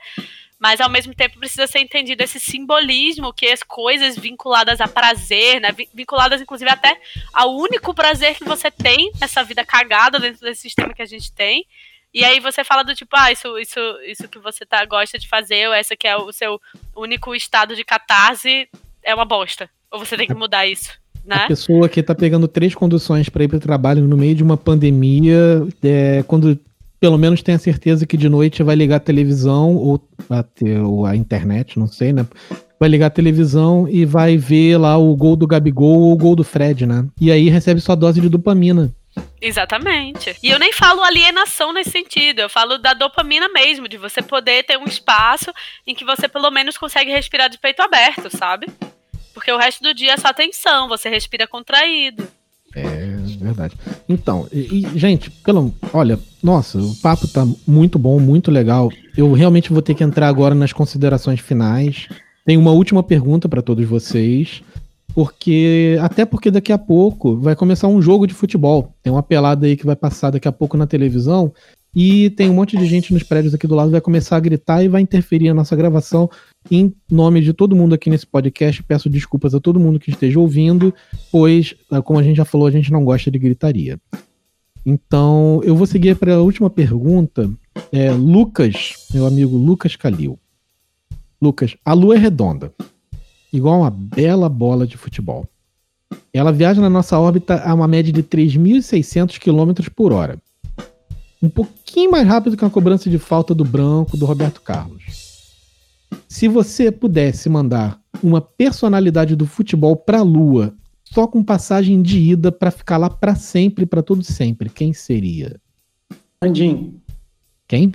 mas ao mesmo tempo precisa ser entendido esse simbolismo que as coisas vinculadas a prazer, né, vinculadas inclusive até ao único prazer que você tem nessa vida cagada dentro desse sistema que a gente tem. E aí você fala do tipo, ah, isso, isso, isso que você tá, gosta de fazer, ou essa que é o seu único estado de catarse, é uma bosta. Ou você tem que mudar isso. Né? A pessoa que tá pegando três conduções para ir para o trabalho no meio de uma pandemia, é, quando pelo menos tenha certeza que de noite vai ligar a televisão ou a, ou a internet, não sei, né? Vai ligar a televisão e vai ver lá o gol do Gabigol ou o gol do Fred, né? E aí recebe sua dose de dopamina. Exatamente. E eu nem falo alienação nesse sentido, eu falo da dopamina mesmo, de você poder ter um espaço em que você pelo menos consegue respirar de peito aberto, sabe? Porque o resto do dia é só tensão, você respira contraído. É verdade. Então, e, e, gente, pelo, olha, nossa, o papo tá muito bom, muito legal. Eu realmente vou ter que entrar agora nas considerações finais. Tenho uma última pergunta para todos vocês, porque até porque daqui a pouco vai começar um jogo de futebol. Tem uma pelada aí que vai passar daqui a pouco na televisão e tem um monte de gente nos prédios aqui do lado vai começar a gritar e vai interferir na nossa gravação. Em nome de todo mundo aqui nesse podcast, peço desculpas a todo mundo que esteja ouvindo, pois, ah, como a gente já falou, a gente não gosta de gritaria. Então, eu vou seguir para a última pergunta. É, Lucas, meu amigo Lucas Calil. Lucas, a Lua é redonda, igual uma bela bola de futebol. Ela viaja na nossa órbita a uma média de 3.600 km por hora um pouquinho mais rápido que uma cobrança de falta do branco do Roberto Carlos. Se você pudesse mandar uma personalidade do futebol pra lua, só com passagem de ida para ficar lá para sempre, para todo sempre, quem seria? Landim. Quem?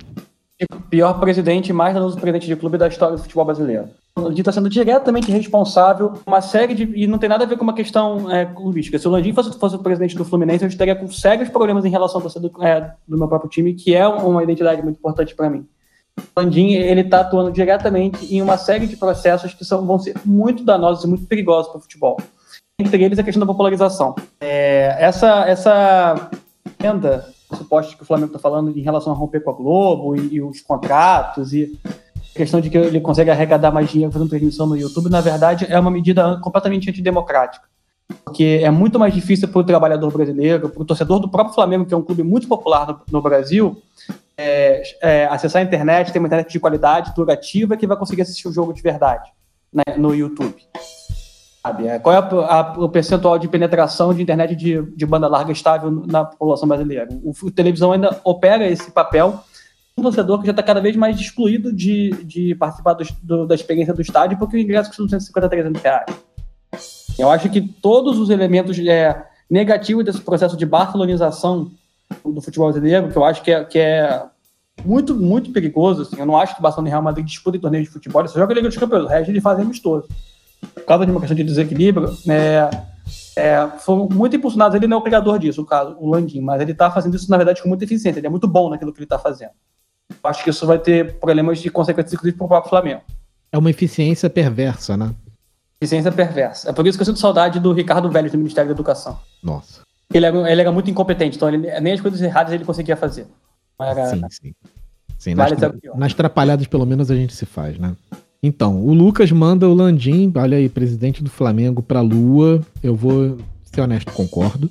Pior presidente, mais danoso presidente de clube da história do futebol brasileiro. O Landim está sendo diretamente responsável uma série de. E não tem nada a ver com uma questão é, clubística. Se o Landim fosse, fosse o presidente do Fluminense, eu estaria com sérios problemas em relação ao torcedor é, do meu próprio time, que é uma identidade muito importante para mim. O Landim ele está atuando diretamente em uma série de processos que são, vão ser muito danosos e muito perigosos para o futebol. Entre eles a questão da popularização. É, essa essa venda suposta que o Flamengo está falando em relação a romper com a Globo e, e, os contratos e a questão de que ele consegue arrecadar mais dinheiro fazendo transmissão no YouTube, na verdade, é uma medida completamente antidemocrática. Porque é muito mais difícil para o trabalhador brasileiro, para o torcedor do próprio Flamengo, que é um clube muito popular no, no Brasil, é, é, acessar a internet, ter uma internet de qualidade, durativa, que vai conseguir assistir o jogo de verdade né, no YouTube. Sabe? É, qual é a, a, o percentual de penetração de internet de, de, banda larga estável na população brasileira? O, o televisão ainda opera esse papel um torcedor que já está cada vez mais excluído de, de participar do, do, da experiência do estádio porque o ingresso custa 250, 300 reais. Eu acho que todos os elementos é, negativos desse processo de barcelonização do futebol brasileiro, que eu acho que é, que é muito, muito perigoso. Assim. Eu não acho que o Barcelona e Real Madrid disputem torneio de futebol, eles joga a Liga dos Campeões, o resto eles fazem amistoso por causa de uma questão de desequilíbrio, é, é, foram muito impulsionados. Ele não é o criador disso, o caso, o Landim, mas ele está fazendo isso, na verdade, com muita eficiência. Ele é muito bom naquilo que ele está fazendo. Eu acho que isso vai ter problemas de consequências, inclusive, para o próprio Flamengo. É uma eficiência perversa, né? Eficiência perversa. É por isso que eu sinto saudade do Ricardo Velho do Ministério da Educação. Nossa. Ele era, ele era muito incompetente, então ele, nem as coisas erradas ele conseguia fazer. Era, sim, sim. sim nas, tra nas trapalhadas, pelo menos, a gente se faz, né? Então, o Lucas manda o Landim, olha aí, presidente do Flamengo, pra Lua. Eu vou ser honesto, concordo.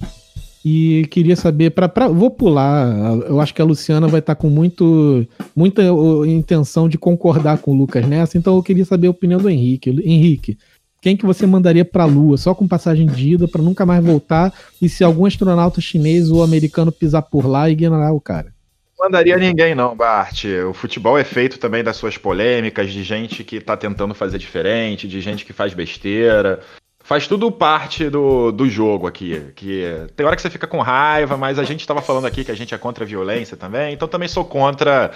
E queria saber, pra, pra, vou pular, eu acho que a Luciana vai estar tá com muito, muita intenção de concordar com o Lucas nessa, então eu queria saber a opinião do Henrique. Henrique, quem que você mandaria para a Lua, só com passagem de ida, para nunca mais voltar, e se algum astronauta chinês ou americano pisar por lá, ignorar o cara? Mandaria ninguém, não, Bart. O futebol é feito também das suas polêmicas, de gente que tá tentando fazer diferente, de gente que faz besteira. Faz tudo parte do, do jogo aqui. Que tem hora que você fica com raiva, mas a gente estava falando aqui que a gente é contra a violência também, então também sou contra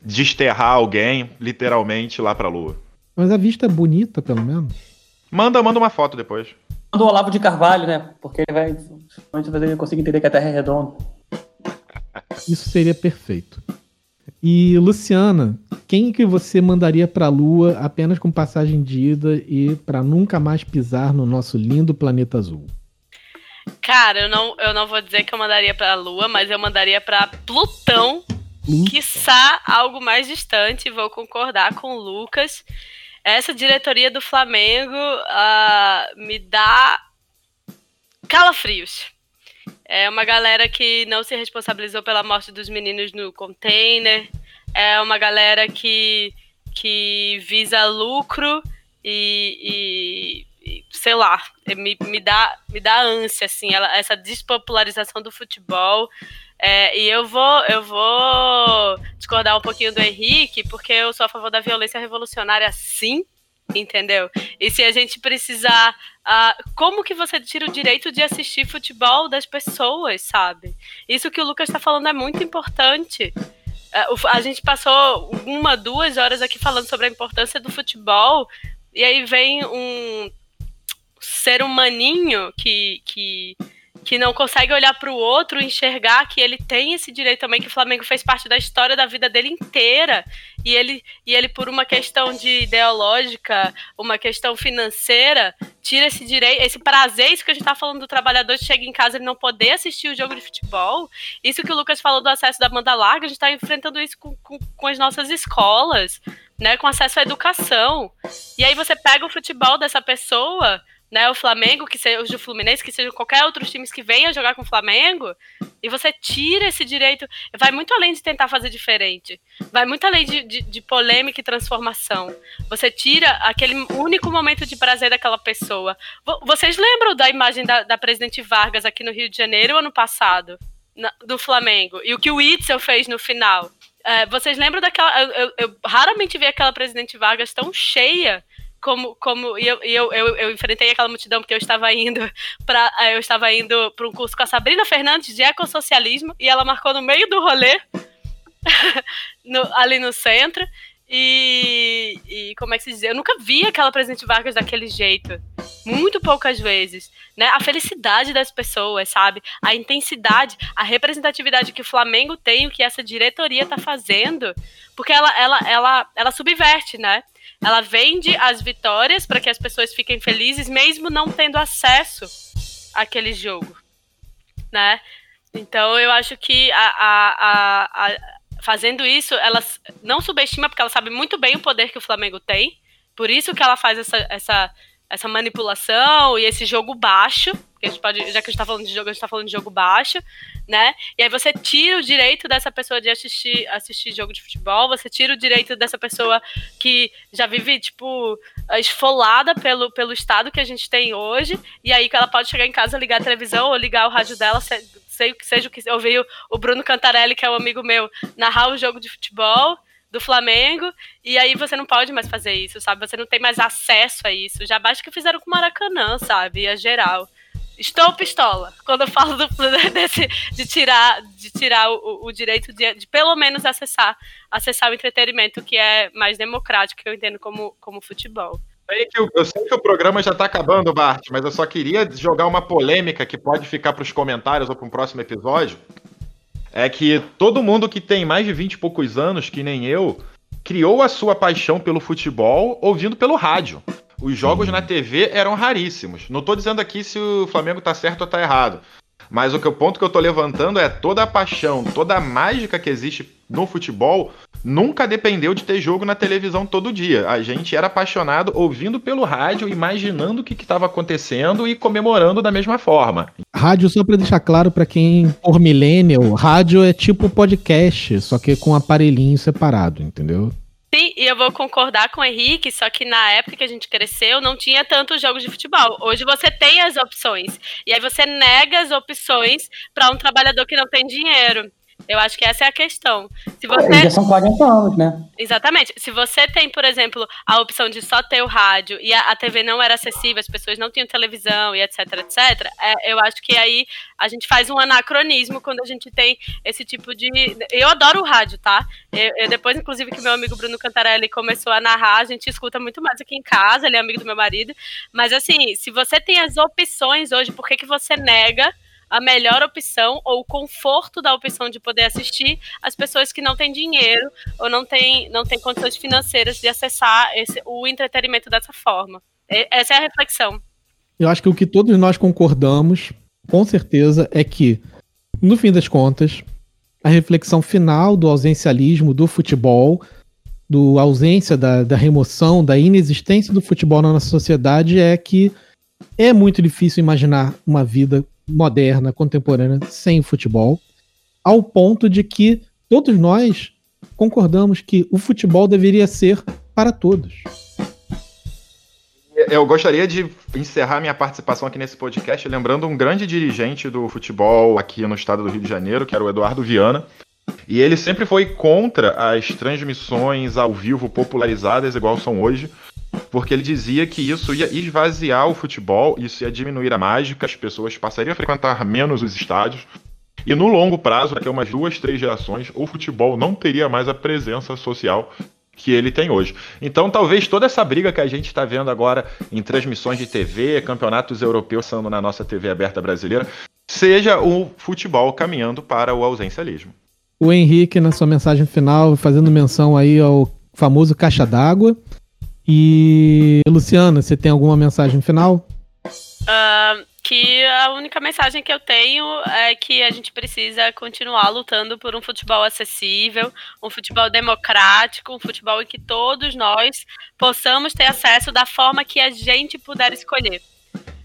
desterrar alguém, literalmente, lá pra lua. Mas a vista é bonita, pelo menos. Manda, manda uma foto depois. Manda o Olavo de Carvalho, né? Porque ele vai. Antes ele conseguir entender que a Terra é redonda. Isso seria perfeito. E Luciana, quem que você mandaria para a Lua apenas com passagem de ida e para nunca mais pisar no nosso lindo planeta azul? Cara, eu não, eu não vou dizer que eu mandaria para a Lua, mas eu mandaria para Plutão, Plutão, quiçá algo mais distante. Vou concordar com o Lucas. Essa diretoria do Flamengo uh, me dá calafrios. É uma galera que não se responsabilizou pela morte dos meninos no container. É uma galera que, que visa lucro e, e, e sei lá, me, me, dá, me dá ânsia, assim, ela, essa despopularização do futebol. É, e eu vou, eu vou discordar um pouquinho do Henrique, porque eu sou a favor da violência revolucionária, sim, entendeu? E se a gente precisar, uh, como que você tira o direito de assistir futebol das pessoas, sabe? Isso que o Lucas está falando é muito importante. Uh, a gente passou uma, duas horas aqui falando sobre a importância do futebol, e aí vem um ser humaninho que, que que não consegue olhar para o outro, enxergar que ele tem esse direito também, que o Flamengo fez parte da história da vida dele inteira. E ele, e ele por uma questão de ideológica, uma questão financeira, tira esse direito, esse prazer, isso que a gente está falando do trabalhador chega em casa e não poder assistir o jogo de futebol. Isso que o Lucas falou do acesso da banda larga, a gente está enfrentando isso com, com, com as nossas escolas, né? Com acesso à educação. E aí você pega o futebol dessa pessoa né, o Flamengo, que seja o Fluminense, que seja qualquer outro times que venha jogar com o Flamengo, e você tira esse direito, vai muito além de tentar fazer diferente, vai muito além de, de, de polêmica e transformação. Você tira aquele único momento de prazer daquela pessoa. Vocês lembram da imagem da, da presidente Vargas aqui no Rio de Janeiro ano passado, na, do Flamengo, e o que o Itzel fez no final? É, vocês lembram daquela. Eu, eu, eu raramente vi aquela presidente Vargas tão cheia como, como e eu, eu, eu, eu, enfrentei aquela multidão porque eu estava indo para eu estava indo para um curso com a Sabrina Fernandes de ecossocialismo e ela marcou no meio do rolê no, ali no centro e, e, como é que se diz? Eu nunca vi aquela Presidente Vargas daquele jeito. Muito poucas vezes. Né? A felicidade das pessoas, sabe? A intensidade, a representatividade que o Flamengo tem, o que essa diretoria está fazendo. Porque ela, ela, ela, ela subverte, né? Ela vende as vitórias para que as pessoas fiquem felizes, mesmo não tendo acesso àquele jogo. Né? Então eu acho que a, a, a, fazendo isso, ela não subestima, porque ela sabe muito bem o poder que o Flamengo tem. Por isso que ela faz essa, essa, essa manipulação e esse jogo baixo. Que a gente pode, já que a gente tá falando de jogo, a gente tá falando de jogo baixo, né? E aí você tira o direito dessa pessoa de assistir, assistir jogo de futebol, você tira o direito dessa pessoa que já vive, tipo, esfolada pelo, pelo estado que a gente tem hoje, e aí que ela pode chegar em casa, ligar a televisão ou ligar o rádio dela, sei que seja o que eu vi o Bruno Cantarelli, que é um amigo meu, narrar o jogo de futebol do Flamengo, e aí você não pode mais fazer isso, sabe? Você não tem mais acesso a isso. Já basta que fizeram com o Maracanã, sabe? A geral. Estou pistola quando eu falo do, desse, de tirar, de tirar o, o direito de, de, pelo menos acessar, acessar o entretenimento que é mais democrático, que eu entendo como, como futebol. Eu, eu sei que o programa já está acabando, Bart, mas eu só queria jogar uma polêmica que pode ficar para os comentários ou para um próximo episódio. É que todo mundo que tem mais de 20 e poucos anos, que nem eu, criou a sua paixão pelo futebol ouvindo pelo rádio. Os jogos na TV eram raríssimos. Não estou dizendo aqui se o Flamengo está certo ou está errado. Mas o, que, o ponto que eu estou levantando é toda a paixão, toda a mágica que existe no futebol nunca dependeu de ter jogo na televisão todo dia. A gente era apaixonado ouvindo pelo rádio, imaginando o que estava acontecendo e comemorando da mesma forma. Rádio, só para deixar claro para quem por millennial, rádio é tipo podcast, só que com aparelhinho separado, entendeu? Sim, e eu vou concordar com o Henrique, só que na época que a gente cresceu não tinha tantos jogos de futebol. Hoje você tem as opções. E aí você nega as opções para um trabalhador que não tem dinheiro. Eu acho que essa é a questão. Se você... Já são 40 anos, né? Exatamente. Se você tem, por exemplo, a opção de só ter o rádio e a, a TV não era acessível, as pessoas não tinham televisão e etc, etc, é, eu acho que aí a gente faz um anacronismo quando a gente tem esse tipo de. Eu adoro o rádio, tá? Eu, eu, depois, inclusive, que meu amigo Bruno Cantarelli começou a narrar, a gente escuta muito mais aqui em casa, ele é amigo do meu marido. Mas assim, se você tem as opções hoje, por que, que você nega? A melhor opção ou o conforto da opção de poder assistir as pessoas que não têm dinheiro ou não têm, não têm condições financeiras de acessar esse, o entretenimento dessa forma. Essa é a reflexão. Eu acho que o que todos nós concordamos, com certeza, é que, no fim das contas, a reflexão final do ausencialismo do futebol, do ausência da, da remoção, da inexistência do futebol na nossa sociedade é que é muito difícil imaginar uma vida moderna, contemporânea, sem futebol, ao ponto de que todos nós concordamos que o futebol deveria ser para todos. Eu gostaria de encerrar minha participação aqui nesse podcast lembrando um grande dirigente do futebol aqui no estado do Rio de Janeiro, que era o Eduardo Viana. E ele sempre foi contra as transmissões ao vivo popularizadas, igual são hoje, porque ele dizia que isso ia esvaziar o futebol, isso ia diminuir a mágica, as pessoas passariam a frequentar menos os estádios. E no longo prazo, daqui a umas duas, três gerações, o futebol não teria mais a presença social que ele tem hoje. Então, talvez toda essa briga que a gente está vendo agora em transmissões de TV, campeonatos europeus sendo na nossa TV aberta brasileira, seja o futebol caminhando para o ausencialismo. O Henrique, na sua mensagem final, fazendo menção aí ao famoso caixa d'água, e, Luciana, você tem alguma mensagem final? Uh, que a única mensagem que eu tenho é que a gente precisa continuar lutando por um futebol acessível, um futebol democrático, um futebol em que todos nós possamos ter acesso da forma que a gente puder escolher.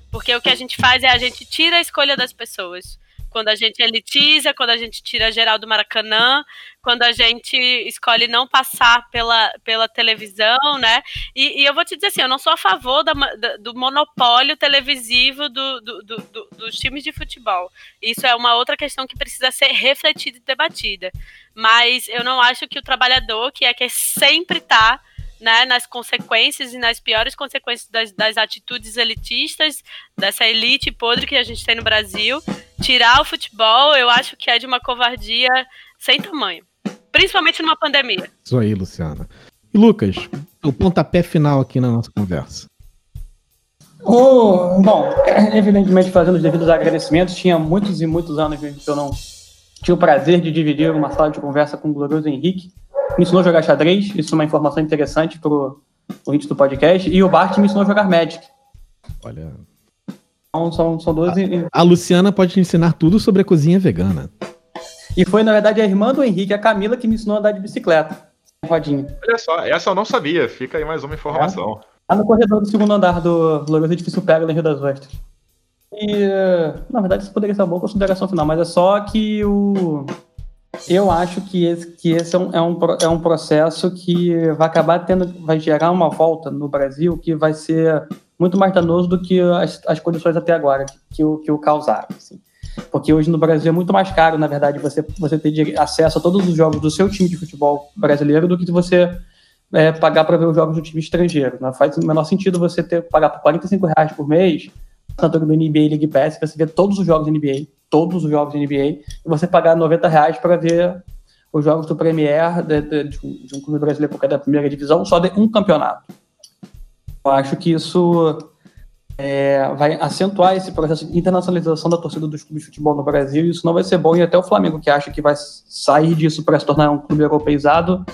Porque o que a gente faz é a gente tira a escolha das pessoas quando a gente elitiza, quando a gente tira geral do Maracanã, quando a gente escolhe não passar pela, pela televisão, né? E, e eu vou te dizer assim, eu não sou a favor da, da, do monopólio televisivo do, do, do, dos times de futebol. Isso é uma outra questão que precisa ser refletida e debatida. Mas eu não acho que o trabalhador, que é que sempre está né, nas consequências e nas piores consequências das, das atitudes elitistas, dessa elite podre que a gente tem no Brasil. Tirar o futebol, eu acho que é de uma covardia sem tamanho. Principalmente numa pandemia. Isso aí, Luciana. E Lucas, o pontapé final aqui na nossa conversa. Oh, bom, evidentemente fazendo os devidos agradecimentos, tinha muitos e muitos anos que eu não tinha o prazer de dividir uma sala de conversa com o glorioso Henrique. Me ensinou a jogar xadrez, isso é uma informação interessante para o ouvinte do podcast. E o Bart me ensinou a jogar Magic. Olha. Então, são, são duas. A, a Luciana pode te ensinar tudo sobre a cozinha vegana. E foi, na verdade, a irmã do Henrique, a Camila, que me ensinou a andar de bicicleta. Rodinha. Olha só, essa eu não sabia. Fica aí mais uma informação. É. Lá no corredor do segundo andar do Glorioso Edifício Pega, no Rio das Ostras. E, na verdade, isso poderia ser uma boa consideração final, mas é só que o. Eu acho que esse, que esse é, um, é, um, é um processo que vai acabar tendo, vai gerar uma volta no Brasil que vai ser muito mais danoso do que as, as condições até agora que, que, o, que o causaram. Assim. Porque hoje no Brasil é muito mais caro, na verdade, você, você ter acesso a todos os jogos do seu time de futebol brasileiro do que você é, pagar para ver os jogos do time estrangeiro. Não faz o menor sentido você ter pagar por 45 reais por mês assinatura do NBA League Pass, você vê todos os jogos da NBA, todos os jogos da NBA, e você pagar 90 reais para ver os jogos do Premier de, de, de, um clube brasileiro qualquer da primeira divisão, só de um campeonato. Eu acho que isso é, vai acentuar esse processo de internacionalização da torcida dos clubes de futebol no Brasil, e isso não vai ser bom, e até o Flamengo, que acha que vai sair disso para se tornar um clube europeizado,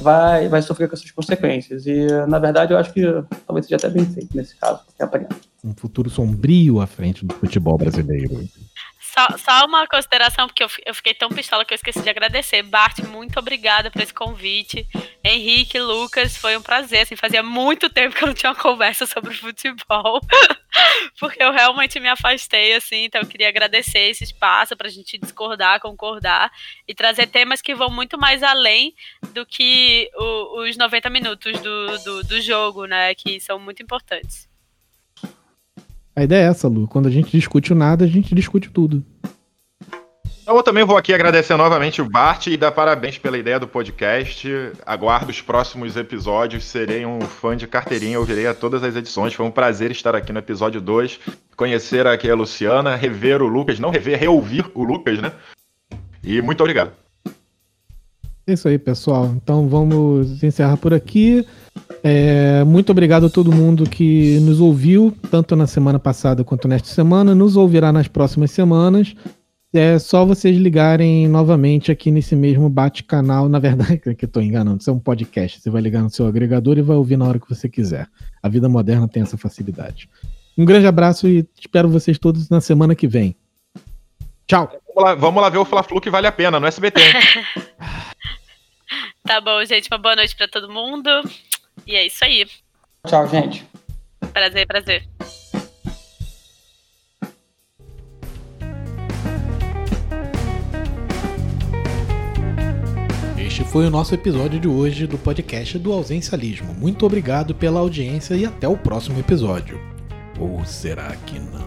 vai, vai sofrer com essas consequências. E, na verdade, eu acho que talvez seja até bem feito nesse caso, Um futuro sombrio à frente do futebol brasileiro. Só, só, uma consideração, porque eu, eu fiquei tão pistola que eu esqueci de agradecer. Bart, muito obrigada por esse convite. Henrique, Lucas, foi um prazer. Assim, fazia muito tempo que eu não tinha uma conversa sobre futebol, porque eu realmente me afastei, assim. Então, eu queria agradecer esse espaço para a gente discordar, concordar e trazer temas que vão muito mais além do que o, os 90 minutos do, do, do jogo, né? Que são muito importantes. A ideia é essa, Lu. Quando a gente discute o nada, a gente discute tudo. Então, eu também vou aqui agradecer novamente o Bart e dar parabéns pela ideia do podcast. Aguardo os próximos episódios. Serei um fã de carteirinha, ouvirei a todas as edições. Foi um prazer estar aqui no episódio 2, conhecer aqui a Luciana, rever o Lucas, não rever, reouvir o Lucas, né? E muito obrigado. É isso aí, pessoal. Então vamos encerrar por aqui. É, muito obrigado a todo mundo que nos ouviu, tanto na semana passada quanto nesta semana. Nos ouvirá nas próximas semanas. É só vocês ligarem novamente aqui nesse mesmo bate-canal. Na verdade, que eu tô enganando, isso é um podcast. Você vai ligar no seu agregador e vai ouvir na hora que você quiser. A vida moderna tem essa facilidade. Um grande abraço e espero vocês todos na semana que vem. Tchau. Vamos lá, vamos lá ver o Fla-Flu que vale a pena no SBT. tá bom, gente. Uma boa noite para todo mundo. E é isso aí. Tchau, gente. Prazer, prazer. Este foi o nosso episódio de hoje do podcast do Ausencialismo. Muito obrigado pela audiência e até o próximo episódio. Ou será que não?